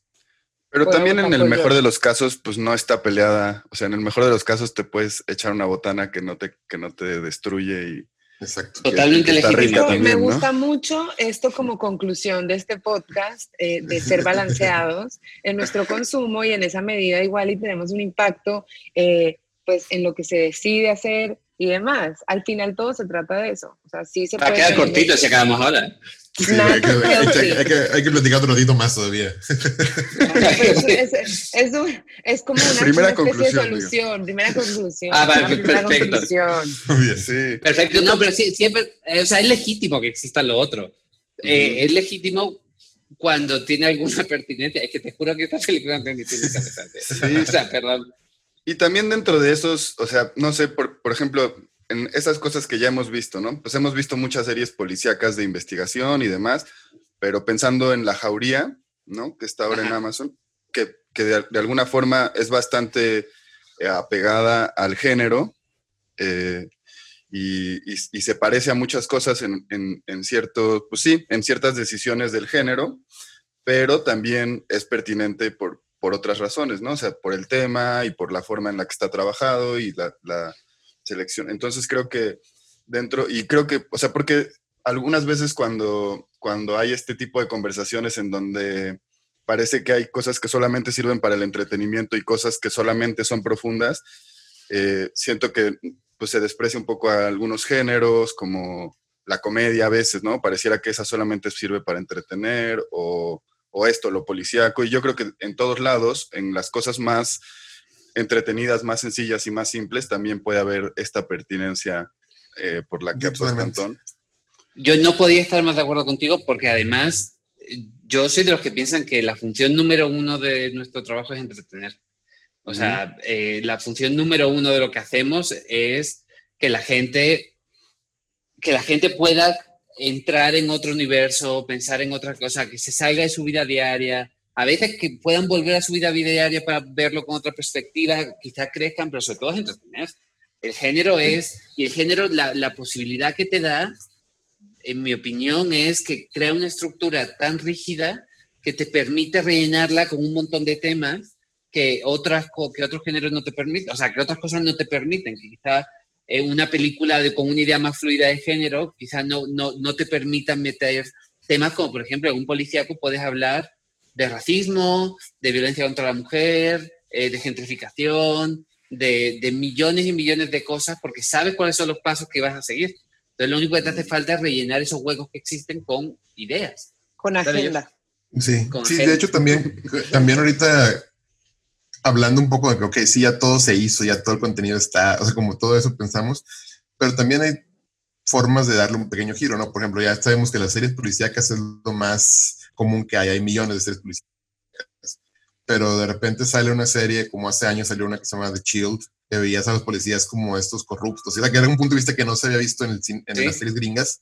Pero también en el mejor de los casos, pues no está peleada. O sea, en el mejor de los casos te puedes echar una botana que no te, que no te destruye y. Exacto. Totalmente legítimo. me gusta mucho esto como conclusión de este podcast, eh, de ser balanceados en nuestro consumo y en esa medida igual y tenemos un impacto eh, pues en lo que se decide hacer, y demás. Al final todo se trata de eso. O sea, sí se puede... quedar cortito si acabamos ahora. hay, que, hay, que, hay, que, platicar otro ratito más todavía. es, es, un, es, como una, primera una especie de solución, primera conclusión. Ah, vale, perfecto. Muy bien, sí. Perfecto, no, pero sí, siempre, eh, o sea, es legítimo que exista lo otro. Eh, es legítimo cuando tiene alguna pertinencia. Es que te juro que esta película no tiene cabeza. Sí. O sea, perdón. Y también dentro de esos, o sea, no sé, por, por ejemplo, en esas cosas que ya hemos visto, ¿no? Pues hemos visto muchas series policíacas de investigación y demás, pero pensando en La Jauría, ¿no? Que está ahora en Amazon, que, que de, alguna forma es bastante eh, apegada al género eh, y, y, se parece a muchas cosas en, en, en cierto, pues sí, en ciertas decisiones del género, pero también es pertinente por, por otras razones, ¿no? O sea, por el tema y por la forma en la que está trabajado y la, selección. Entonces creo que dentro, y creo que, o sea, porque algunas veces cuando, cuando hay este tipo de conversaciones en donde parece que hay cosas que solamente sirven para el entretenimiento y cosas que solamente son profundas, eh, siento que pues, se desprecia un poco a algunos géneros, como la comedia a veces, ¿no? Pareciera que esa solamente sirve para entretener o, o esto, lo policíaco. Y yo creo que en todos lados, en las cosas más entretenidas, más sencillas y más simples, también puede haber esta pertinencia eh, por la que apuesta Antón. Yo no podía estar más de acuerdo contigo porque además yo soy de los que piensan que la función número uno de nuestro trabajo es entretener. O sea, eh, la función número uno de lo que hacemos es que la gente, que la gente pueda entrar en otro universo, pensar en otra cosa, que se salga de su vida diaria, a veces que puedan volver a su vida diaria para verlo con otra perspectiva, quizás crezcan, pero sobre todo es entretener. El género es, y el género, la, la posibilidad que te da en mi opinión, es que crea una estructura tan rígida que te permite rellenarla con un montón de temas que, otras, que otros géneros no te permiten, o sea, que otras cosas no te permiten, que quizás una película de, con una idea más fluida de género, quizás no, no, no te permitan meter temas como, por ejemplo, en un policíaco puedes hablar de racismo, de violencia contra la mujer, eh, de gentrificación, de, de millones y millones de cosas, porque sabes cuáles son los pasos que vas a seguir. Entonces, lo único que te hace falta es rellenar esos huecos que existen con ideas. Con agenda. Sí, sí de hecho también, también ahorita hablando un poco de que, ok, sí, ya todo se hizo, ya todo el contenido está, o sea, como todo eso pensamos, pero también hay formas de darle un pequeño giro, ¿no? Por ejemplo, ya sabemos que las series policíacas es lo más común que hay, hay millones de series policíacas, pero de repente sale una serie, como hace años salió una que se llama The Shield, que veías a los policías como estos corruptos. Era que era un punto de vista que no se había visto en, el, en las series gringas.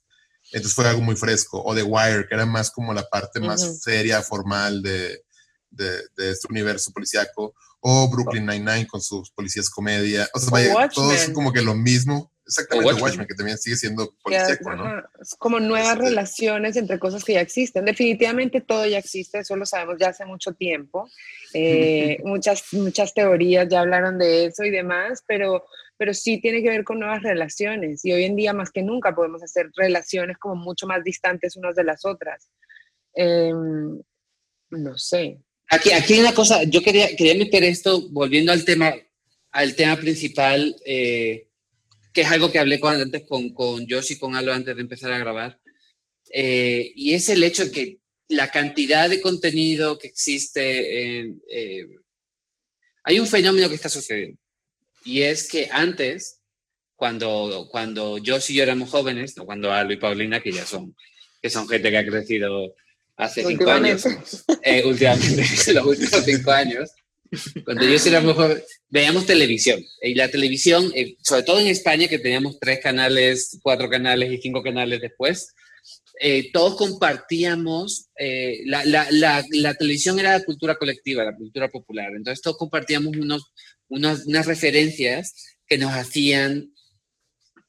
Entonces fue algo muy fresco. O The Wire, que era más como la parte más seria, formal de, de, de, este universo policíaco. O Brooklyn Nine-Nine con sus policías comedia. O sea, vaya, todo es como que lo mismo. Exactamente, Watchmen. que también sigue siendo policíaco, ¿no? Es como nuevas este relaciones entre cosas que ya existen. Definitivamente todo ya existe, eso lo sabemos ya hace mucho tiempo. Eh, muchas, muchas teorías ya hablaron de eso y demás, pero, pero sí tiene que ver con nuevas relaciones. Y hoy en día, más que nunca, podemos hacer relaciones como mucho más distantes unas de las otras. Em, no sé. Aquí, aquí hay una cosa, yo quería, quería meter esto, volviendo al tema, al tema principal, eh, que es algo que hablé con, antes con, con Josh y con Alo antes de empezar a grabar, eh, y es el hecho de que la cantidad de contenido que existe, en, eh, hay un fenómeno que está sucediendo, y es que antes, cuando, cuando Josh y yo éramos jóvenes, no cuando Alo y Paulina, que ya son, que son gente que ha crecido hace cinco años, eh, últimamente, los últimos cinco años, cuando yo era mejor, veíamos televisión. Y la televisión, eh, sobre todo en España, que teníamos tres canales, cuatro canales y cinco canales después, eh, todos compartíamos, eh, la, la, la, televisión era la cultura colectiva, la cultura popular. Entonces todos compartíamos unos, unos unas referencias que nos hacían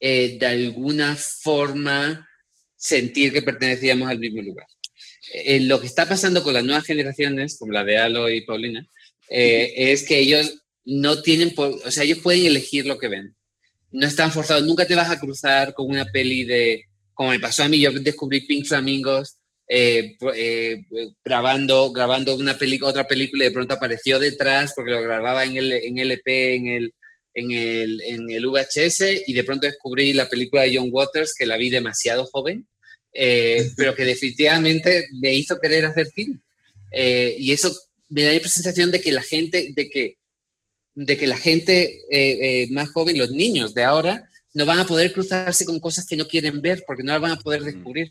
de alguna forma sentir que pertenecíamos al mismo lugar. Lo que está pasando con las nuevas generaciones, como la de Alo y Paulina, eh, es que ellos no tienen, o sea, ellos pueden elegir lo que ven. No están forzados, nunca te vas a cruzar con una peli de, como me pasó a mí, yo descubrí Pink Flamingos eh, eh, grabando, grabando una peli, otra película y de pronto apareció detrás porque lo grababa en el en LP, en el, en el, en el VHS y de pronto descubrí la película de John Waters que la vi demasiado joven, pero que definitivamente me hizo querer hacer film. y eso me da la sensación de que la gente, de que, de que la gente eh, eh, más joven, los niños de ahora, no van a poder cruzarse con cosas que no quieren ver porque no las van a poder descubrir.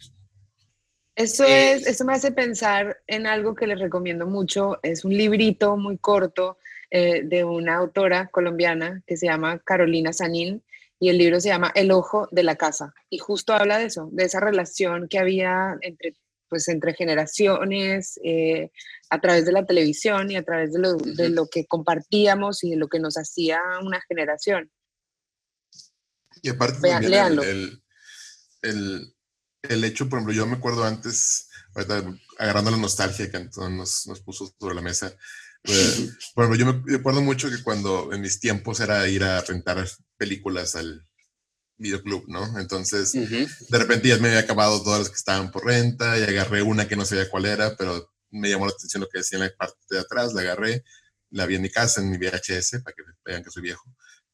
Eso, eh, es, eso me hace pensar en algo que les recomiendo mucho. Es un librito muy corto de una autora colombiana que se llama Carolina Sanín y el libro se llama El ojo de la casa. Y justo habla de eso, de esa relación que había entre pues entre generaciones, eh, a través de la televisión y a través de lo, de lo, que compartíamos y de lo que nos hacía una generación. Y aparte también el, el, el, hecho, por ejemplo, yo me acuerdo antes, agarrando la nostalgia que Antón nos, nos puso sobre la mesa, pues, por ejemplo, yo me acuerdo mucho que cuando en mis tiempos era ir a rentar películas al videoclub, ¿no? Entonces, de repente ya me había acabado todas las que estaban por renta y agarré una que no sabía cuál era, pero me llamó la atención lo que decía en la parte de atrás, la agarré, la vi en mi casa, en mi VHS, para que vean que soy viejo.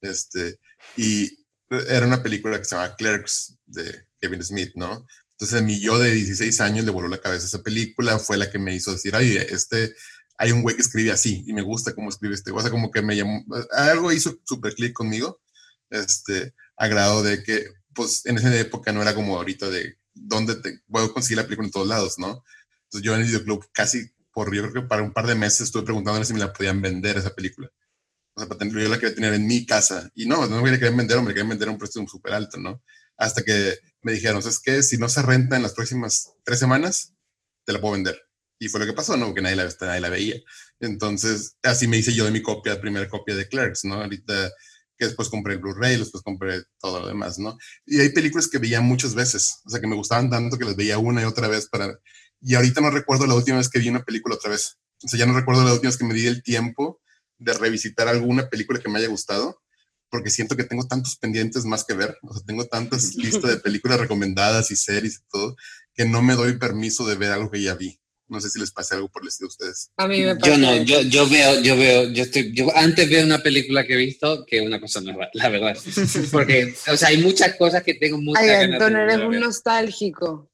Este, y era una película que se llama Clerks de Kevin Smith, ¿no? Entonces a mí yo de 16 años le voló la cabeza esa película, fue la que me hizo decir, ay, este, hay un güey que escribe así y me gusta cómo escribe este, o sea, como que me llamó, algo hizo súper clic conmigo, este, a grado de que, pues en esa época no era como ahorita de dónde te, puedo conseguir la película en todos lados, ¿no? Entonces yo en el videoclub casi por, yo creo que para un par de meses estuve preguntándole si me la podían vender esa película. O sea, yo la quería tener en mi casa. Y no, no me la querían vender, me la querían vender a un precio súper alto, ¿no? Hasta que me dijeron, ¿sabes qué? Si no se renta en las próximas tres semanas, te la puedo vender. Y fue lo que pasó, ¿no? Porque nadie la, nadie la veía. Entonces, así me hice yo de mi copia, primera copia de Clerks, ¿no? Ahorita que después compré el Blu-ray, después compré todo lo demás, ¿no? Y hay películas que veía muchas veces, o sea, que me gustaban tanto que las veía una y otra vez para... Y ahorita no recuerdo la última vez que vi una película otra vez. O sea, ya no recuerdo la última vez que me di el tiempo de revisitar alguna película que me haya gustado, porque siento que tengo tantos pendientes más que ver, o sea, tengo tantas listas de películas recomendadas y series y todo, que no me doy permiso de ver algo que ya vi. No sé si les pasa algo por el estilo a ustedes. A mí me pasa. Yo no, yo, yo veo, yo veo, yo estoy, yo antes veo una película que he visto que una cosa nueva, la verdad. Porque, o sea, hay muchas cosas que tengo muchas Ay, ganas Antonio, de eres un nostálgico.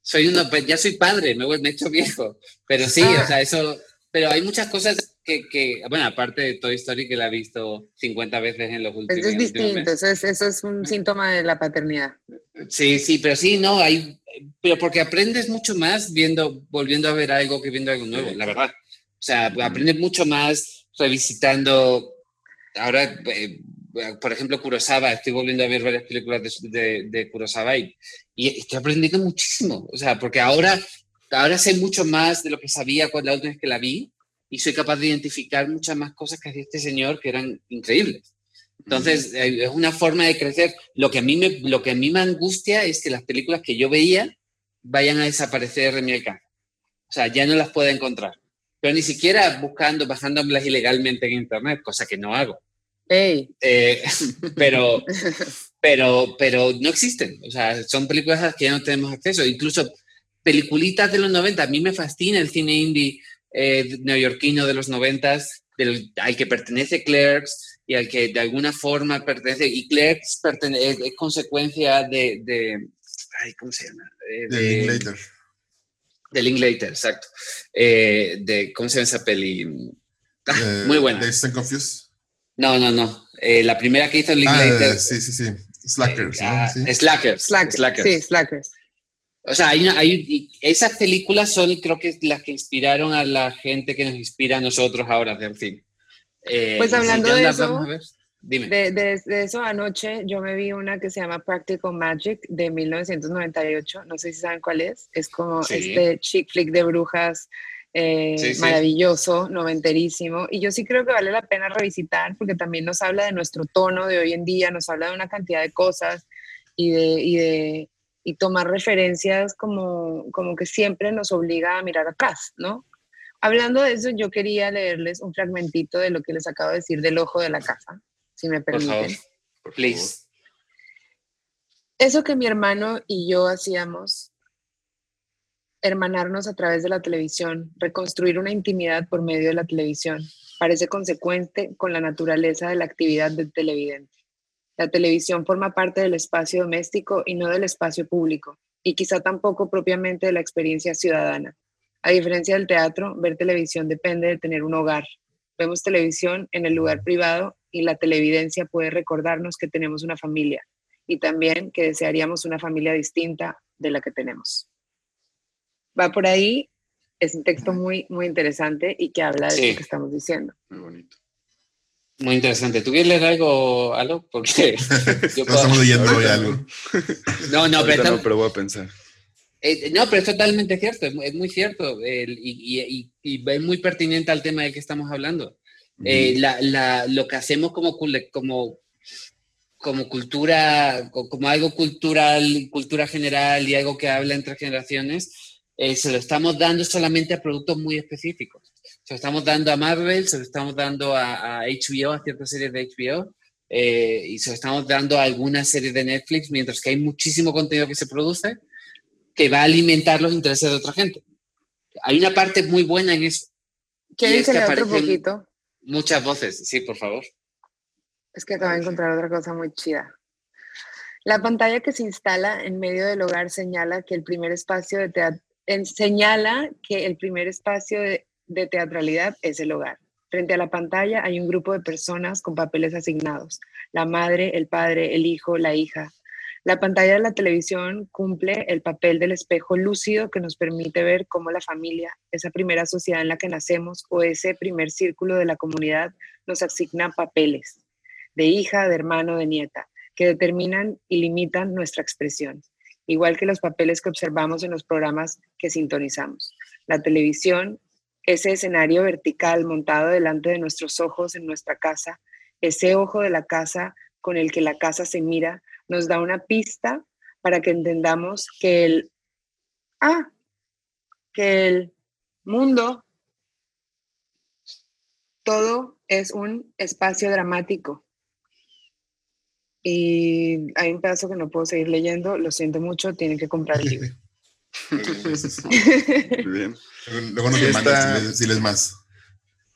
soy uno, pues, ya soy padre, me, he- me he hecho viejo, pero sí, Ah. o sea, eso, pero hay muchas cosas que, que, bueno, aparte de Toy Story que la he visto 50 veces en los últimos Eso es distinto, eso es, eso es un síntoma de la paternidad. Sí, sí, pero sí, no, hay, pero porque aprendes mucho más viendo, volviendo a ver algo que viendo algo nuevo, la verdad. O sea, aprendes mucho más revisitando, ahora, eh, por ejemplo, Kurosawa, estoy volviendo a ver varias películas de, de, de Kurosawa y, y estoy aprendiendo muchísimo, o sea, porque ahora, ahora sé mucho más de lo que sabía cuando la última vez que la vi y soy capaz de identificar muchas más cosas que hacía este señor que eran increíbles. Entonces, eh, es una forma de crecer. Lo que, a mí me, lo que a mí me angustia es que las películas que yo veía vayan a desaparecer de mi alcance. O sea, ya no las puedo encontrar. Pero ni siquiera buscando, bajándolas ilegalmente en Internet, cosa que no hago. Ey, Eh, pero, pero, pero no existen. O sea, son películas a las que ya no tenemos acceso. Incluso peliculitas de los 90. A mí me fascina el cine indie eh, neoyorquino de los 90 del, al que pertenece Clerks y al que de alguna forma pertenece. Y Clerks pertene- es, es consecuencia de, de. ay, ¿Cómo se llama? Eh, De de- Linklater. de Linklater, exacto. Eh, de, ¿Cómo se llama esa peli? Ah, Eh, muy buena. Dazed and Confused. No, no, no. Eh, la primera que hizo Ah, Linklater. sí, sí, sí. Slackers, ¿no? Ah, Sí. Slackers. Slackers. Slackers. Sí, Slackers. O sea, hay una- hay- esas películas son, creo que, las que inspiraron a la gente que nos inspira a nosotros ahora del cine. Eh, Pues hablando de eso, dime. De, de- de eso anoche yo me vi una que se llama Practical Magic de 1998, no sé si saben cuál es, es como Sí. este chick flick de brujas eh, Sí, sí. maravilloso, noventerísimo, y yo sí creo que vale la pena revisitar porque también nos habla de nuestro tono de hoy en día, nos habla de una cantidad de cosas y de... Y de y tomar referencias como, como que siempre nos obliga a mirar atrás, ¿no? Hablando de eso, yo quería leerles un fragmentito de lo que les acabo de decir del ojo de la casa, si me Por favor, permiten. por please. Eso que mi hermano y yo hacíamos, hermanarnos a través de la televisión, reconstruir una intimidad por medio de la televisión, parece consecuente con la naturaleza de la actividad del televidente. La televisión forma parte del espacio doméstico y no del espacio público, y quizá tampoco propiamente de la experiencia ciudadana. A diferencia del teatro, ver televisión depende de tener un hogar. Vemos televisión en el lugar privado y la televidencia puede recordarnos que tenemos una familia y también que desearíamos una familia distinta de la que tenemos. Va por ahí, es un texto muy, muy interesante y que habla de Sí. lo que estamos diciendo. Muy bonito. Muy interesante. ¿Tú quieres leer algo, Alo? Porque yo No puedo- estamos leyendo hoy algo. No, no, pero, no, pero voy a pensar. eh, no, pero es totalmente cierto, es muy, es muy cierto el- y, y- y- y es muy pertinente al tema del que estamos hablando. Eh, la- la- lo que hacemos como, cul- como, como cultura, co- como algo cultural, cultura general y algo que habla entre generaciones, eh, se lo estamos dando solamente a productos muy específicos. Se lo estamos dando a Marvel, se lo estamos dando a, a HBO, a ciertas series de HBO, eh, y se lo estamos dando a alguna serie de Netflix, mientras que hay muchísimo contenido que se produce que va a alimentar los intereses de otra gente. Hay una parte muy buena en eso. ¿Quieres que otro poquito? Muchas voces, sí, por favor. Es que acabo de encontrar otra cosa muy chida. La pantalla que se instala en medio del hogar señala que el primer espacio de teatro, señala que el primer espacio de, de teatralidad es el hogar. Frente a la pantalla hay un grupo de personas con papeles asignados, la madre, el padre, el hijo, la hija. La pantalla de la televisión cumple el papel del espejo lúcido que nos permite ver cómo la familia, esa primera sociedad en la que nacemos o ese primer círculo de la comunidad nos asigna papeles de hija, de hermano, de nieta, que determinan y limitan nuestra expresión, igual que los papeles que observamos en los programas que sintonizamos. La televisión ese escenario vertical montado delante de nuestros ojos en nuestra casa, ese ojo de la casa con el que la casa se mira, nos da una pista para que entendamos que el, ah, que el mundo, todo es un espacio dramático. Y hay un pedazo que no puedo seguir leyendo, lo siento mucho, tienen que comprar el libro. Muy bien. Luego nos mandan si, les, más.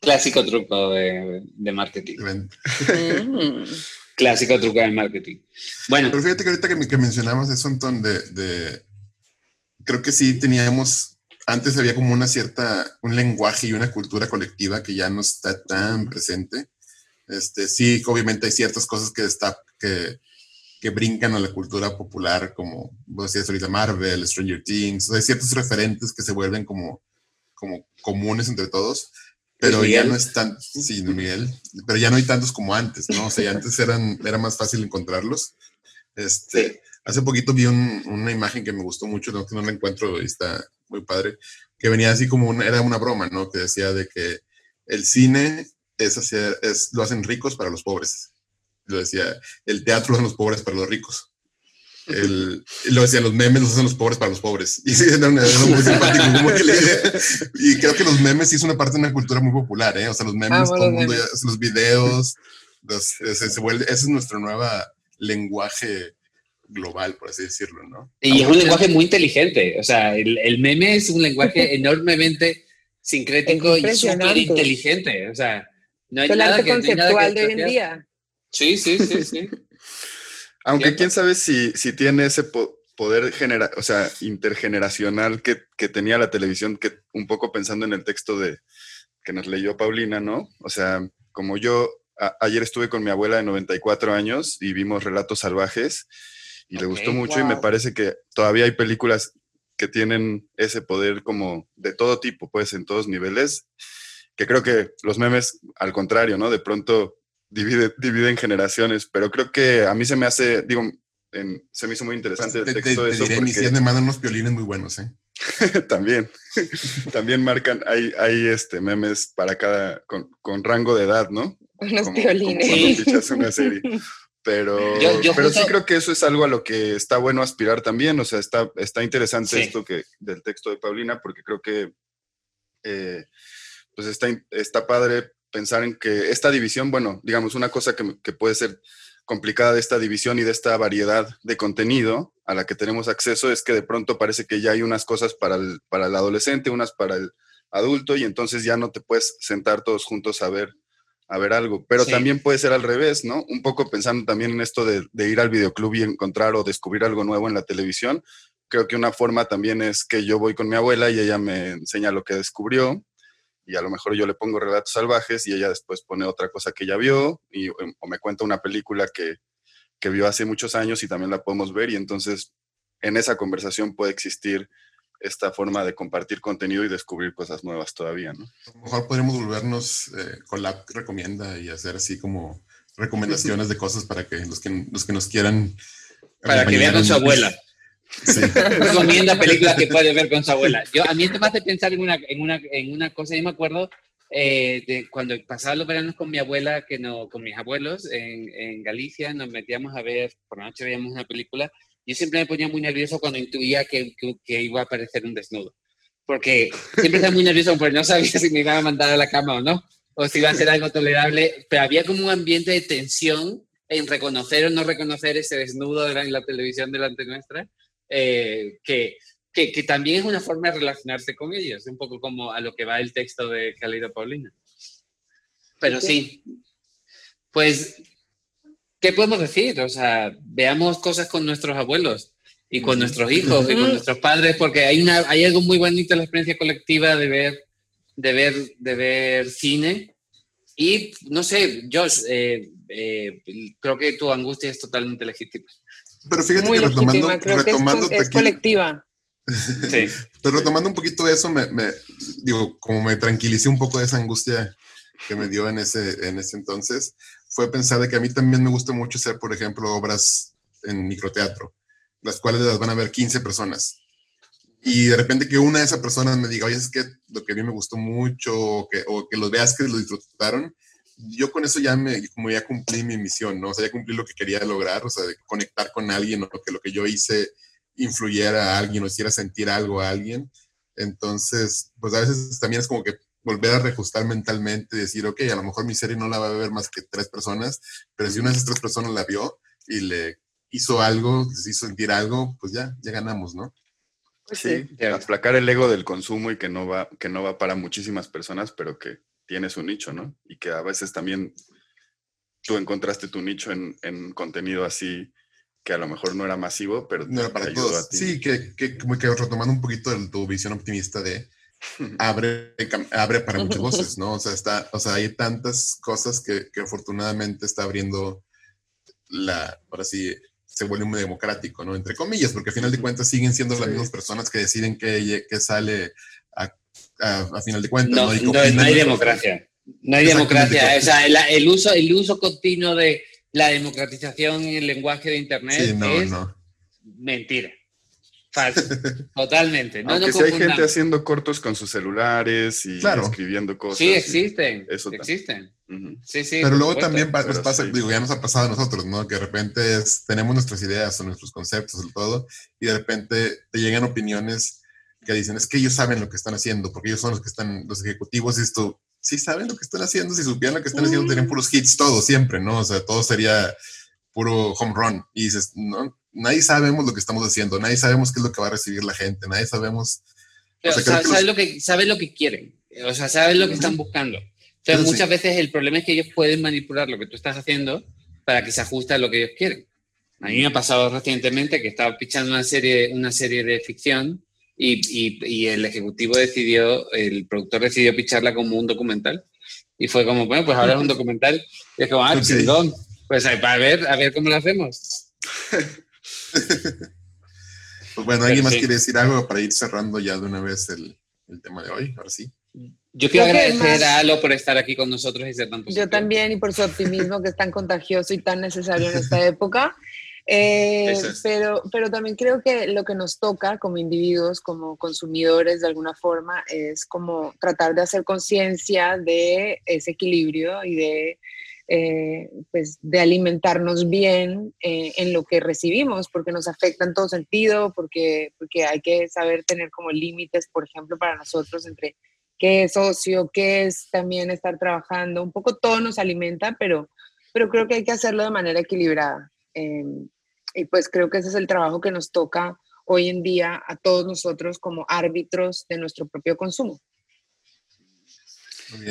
Clásico truco de, marketing. Mm. Clásico truco de marketing. Bueno. Pero fíjate que ahorita que, que mencionamos eso, Anton, de, de, creo que sí teníamos, antes había como una cierta, un lenguaje y una cultura colectiva que ya no está tan presente. Este, sí, obviamente hay ciertas cosas que, está, que, que brincan a la cultura popular, como vos decías ahorita, Marvel, Stranger Things, hay ciertos referentes que se vuelven como, como comunes entre todos, pero ya no están, sí, Miguel, pero ya no hay tantos como antes, ¿no? O sea, antes eran, era más fácil encontrarlos. Este, Hace poquito vi una imagen que me gustó mucho, no, que no la encuentro y está muy padre, que venía así como, una, era una broma, ¿no? Que decía de que el cine es hacer, es, lo hacen ricos para los pobres lo decía, el teatro son los pobres para los ricos. El, lo decía, los memes los hacen los pobres para los pobres. Y sí, era, muy simpático. Como que le, y creo que los memes sí es una parte de una cultura muy popular, ¿eh? O sea, los memes, ah, todo el mundo, ya, los videos, se, vuelve, ese es nuestro nuevo lenguaje global, por así decirlo, ¿no? Y es un lenguaje muy inteligente. O sea, el, el meme es un lenguaje enormemente sincrético y súper inteligente. O sea, no hay nada que, conceptual de hoy en día. Sí, sí, sí, sí. Aunque quién sabe si, si tiene ese poder genera, o sea, intergeneracional que, que, tenía la televisión, que un poco pensando en el texto de que nos leyó Paulina, ¿no? O sea, como yo ayer estuve con mi abuela de 94 años y vimos Relatos Salvajes y le gustó mucho y me parece que todavía hay películas que tienen ese poder como de todo tipo, pues en todos niveles, que creo que los memes, al contrario, ¿no? De pronto divide, divide en generaciones, pero creo que a mí se me hace, digo, se me hizo muy interesante el texto de eso. Diré, porque... me mandan unos violines muy buenos, ¿eh? también, también marcan, hay, hay este, memes para cada, con, con rango de edad, ¿no? Unos violines. una serie. Pero, pero sí creo que eso es algo a lo que está bueno aspirar también, o sea, está, está interesante esto que, del texto de Paulina, porque creo que eh, pues está, está padre pensar en que esta división, bueno, digamos, una cosa que, puede ser complicada de esta división y de esta variedad de contenido a la que tenemos acceso es que de pronto parece que ya hay unas cosas para el, para el adolescente, unas para el adulto y entonces ya no te puedes sentar todos juntos a ver, a ver algo. Pero también puede ser al revés, ¿no? Un poco pensando también en esto de, de ir al videoclub y encontrar o descubrir algo nuevo en la televisión. Creo que una forma también es que yo voy con mi abuela y ella me enseña lo que descubrió y a lo mejor yo le pongo relatos salvajes y ella después pone otra cosa que ella vio y, o me cuenta una película que, que vio hace muchos años y también la podemos ver y entonces en esa conversación puede existir esta forma de compartir contenido y descubrir cosas nuevas todavía, ¿no? A lo mejor podríamos volvernos eh, con la recomienda y hacer así como recomendaciones de cosas para que los que, los que nos quieran... Para que vean a su abuela. Recomienda películas que puede ver con su abuela. Yo, a mí me hace pensar en una, en una, en una cosa, yo me acuerdo eh, de cuando pasaba los veranos con mi abuela, que no, con mis abuelos en, en, Galicia, nos metíamos a ver, por la noche veíamos una película, yo siempre me ponía muy nervioso cuando intuía que, que, iba a aparecer un desnudo. Porque siempre estaba muy nervioso porque no sabía si me iban a mandar a la cama o no, o si iba a ser algo tolerable, pero había como un ambiente de tensión en reconocer o no reconocer ese desnudo en la televisión delante nuestra, eh, que, que, que, también es una forma de relacionarse con ellos, un poco como a lo que va el texto de Calido Paulina. Pero sí, pues, ¿qué podemos decir? O sea, veamos cosas con nuestros abuelos y con nuestros hijos y con nuestros padres, porque hay, una, hay algo muy bonito en la experiencia colectiva de ver, de ver, de ver cine. Y no sé, Josh, eh, eh, creo que tu angustia es totalmente legítima. Pero fíjate que retomando, retomando es, colectiva. sí. Pero retomando un poquito eso, me, me, digo, como me tranquilicé un poco de esa angustia que me dio en ese, en ese entonces, fue pensar de que a mí también me gusta mucho hacer, por ejemplo, obras en microteatro, las cuales las van a ver 15 personas. Y de repente que una de esas personas me diga, oye, es que lo que a mí me gustó mucho, o que, o que los veas que lo disfrutaron, yo con eso ya me, como ya cumplí mi misión, ¿no? O sea, ya cumplí lo que quería lograr, o sea, de conectar con alguien, o que lo que yo hice influyera a alguien, o hiciera sentir algo a alguien. Entonces, pues a veces también es como que volver a reajustar mentalmente y decir, ok, a lo mejor mi serie no la va a ver más que tres personas, pero si una de esas tres personas la vio y le hizo algo, les hizo sentir algo, pues ya, ya ganamos, ¿no? Pues sí, aplacar el ego del consumo y que no va, que no va para muchísimas personas, pero que tiene su nicho, ¿no? Y que a veces también tú encontraste tu nicho en, en contenido así que a lo mejor no era masivo, pero no era para todos. Sí, que, que, como que retomando un poquito de tu visión optimista de abre, abre para muchas voces, ¿no? O sea, está, o sea, hay tantas cosas que, que afortunadamente está abriendo la, ahora sí, se vuelve muy democrático, ¿no? Entre comillas, porque al final de cuentas siguen siendo las mismas personas que deciden qué, sale a, a, final de cuentas. No, no, hay democracia. No hay democracia. O sea, el, el, uso, el uso continuo de la democratización en el lenguaje de Internet es mentira. Falso. Totalmente. No, Aunque si hay gente haciendo cortos con sus celulares y escribiendo cosas. Sí, existen. Eso existen. Sí, sí. Pero luego también nos pasa, digo, ya nos ha pasado a nosotros, ¿no? Que de repente tenemos nuestras ideas o nuestros conceptos y todo, y de repente te llegan opiniones que dicen, es que ellos saben lo que están haciendo, porque ellos son los que están, los ejecutivos, y esto, sí saben lo que están haciendo, si supieran lo que están haciendo, tenían puros hits todos, siempre, ¿no? O sea, todo sería puro home run. Y dices, no, nadie sabemos lo que estamos haciendo, nadie sabemos qué es lo que va a recibir la gente, nadie sabemos... o sea, saben lo que, saben lo que quieren, o sea, saben lo que están buscando. Entonces, muchas veces el problema es que ellos pueden manipular lo que tú estás haciendo para que se ajuste a lo que ellos quieren. A mí me ha pasado recientemente que estaba pichando una serie, una serie de ficción y, y, y, el ejecutivo decidió, el productor decidió picharla como un documental. Y fue como, bueno, pues ahora es un documental. Y es como, ah, chingón. Pues a ver, a ver cómo lo hacemos. pues bueno, ¿alguien más quiere decir algo para ir cerrando ya de una vez el, el tema de hoy? Ahora sí. Yo quiero agradecer a Alo por estar aquí con nosotros y ser tan positivo. Yo también y por su optimismo que es tan contagioso y tan necesario en esta época. Eh, pero, pero también creo que lo que nos toca como individuos, como consumidores de alguna forma, es como tratar de hacer conciencia de ese equilibrio y de eh, pues de alimentarnos bien eh, en lo que recibimos, porque nos afecta en todo sentido, porque, porque hay que saber tener como límites, por ejemplo, para nosotros entre qué es ocio, qué es también estar trabajando, un poco todo nos alimenta, pero, pero creo que hay que hacerlo de manera equilibrada. Em, y pues creo que ese es el trabajo que nos toca hoy en día a todos nosotros como árbitros de nuestro propio consumo.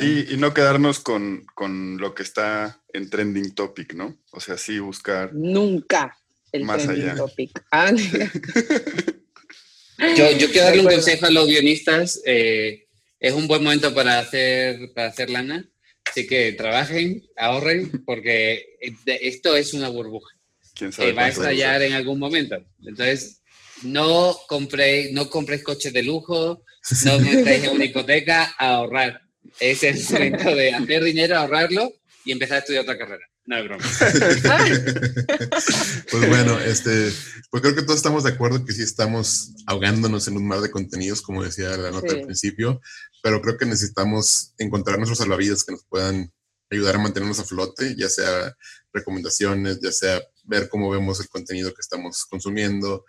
Y, no quedarnos con, con, lo que está en trending topic, ¿no? O sea, sí buscar. Nunca el más trending allá. topic. Ah, yo, yo, quiero darle un consejo a los guionistas. Eh, es un buen momento para hacer, para hacer lana. Así que trabajen, ahorren, porque esto es una burbuja. ¿Quién sabe va a estallar en algún momento. Entonces, no compréis, no compréis coches de lujo, no metáis en una hipoteca, a ahorrar es el momento de hacer dinero, ahorrarlo y empezar a estudiar otra carrera. No es broma. pues bueno, este, pues creo que todos estamos de acuerdo que sí estamos ahogándonos en un mar de contenidos, como decía la nota al principio, pero creo que necesitamos encontrar nuestros salvavidas que nos puedan ayudar a mantenernos a flote, ya sea recomendaciones, ya sea ver cómo vemos el contenido que estamos consumiendo,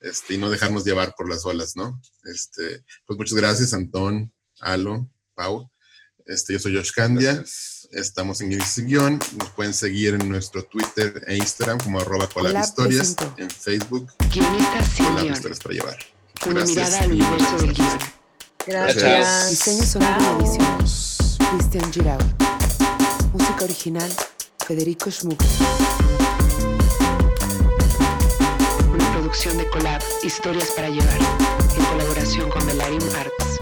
este, y no dejarnos llevar por las olas, ¿no? Este, pues muchas gracias, Antón, Alo, Pau. Este, yo soy Josh Candia. estamos en sin Guión. Nos pueden seguir en nuestro Twitter e Instagram como arroba Historias. En Facebook. Colab. Historias para llevar. Una Gracias. mirada al universo del guion. Gracias. Diseño sonoro y edición. Cristian Giraud. Música original. Federico Schmuck. Una producción de Colab Historias para llevar. En colaboración con Velarim Arts.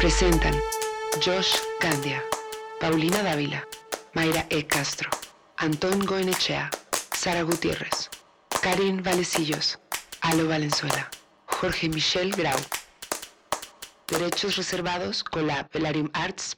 Presentan Josh Candia, Paulina Dávila, Mayra E. Castro, Antón Goenechea, Sara Gutiérrez, Karin Valecillos, Alo Valenzuela, Jorge Michel Grau. Derechos reservados con la Pelarium Arts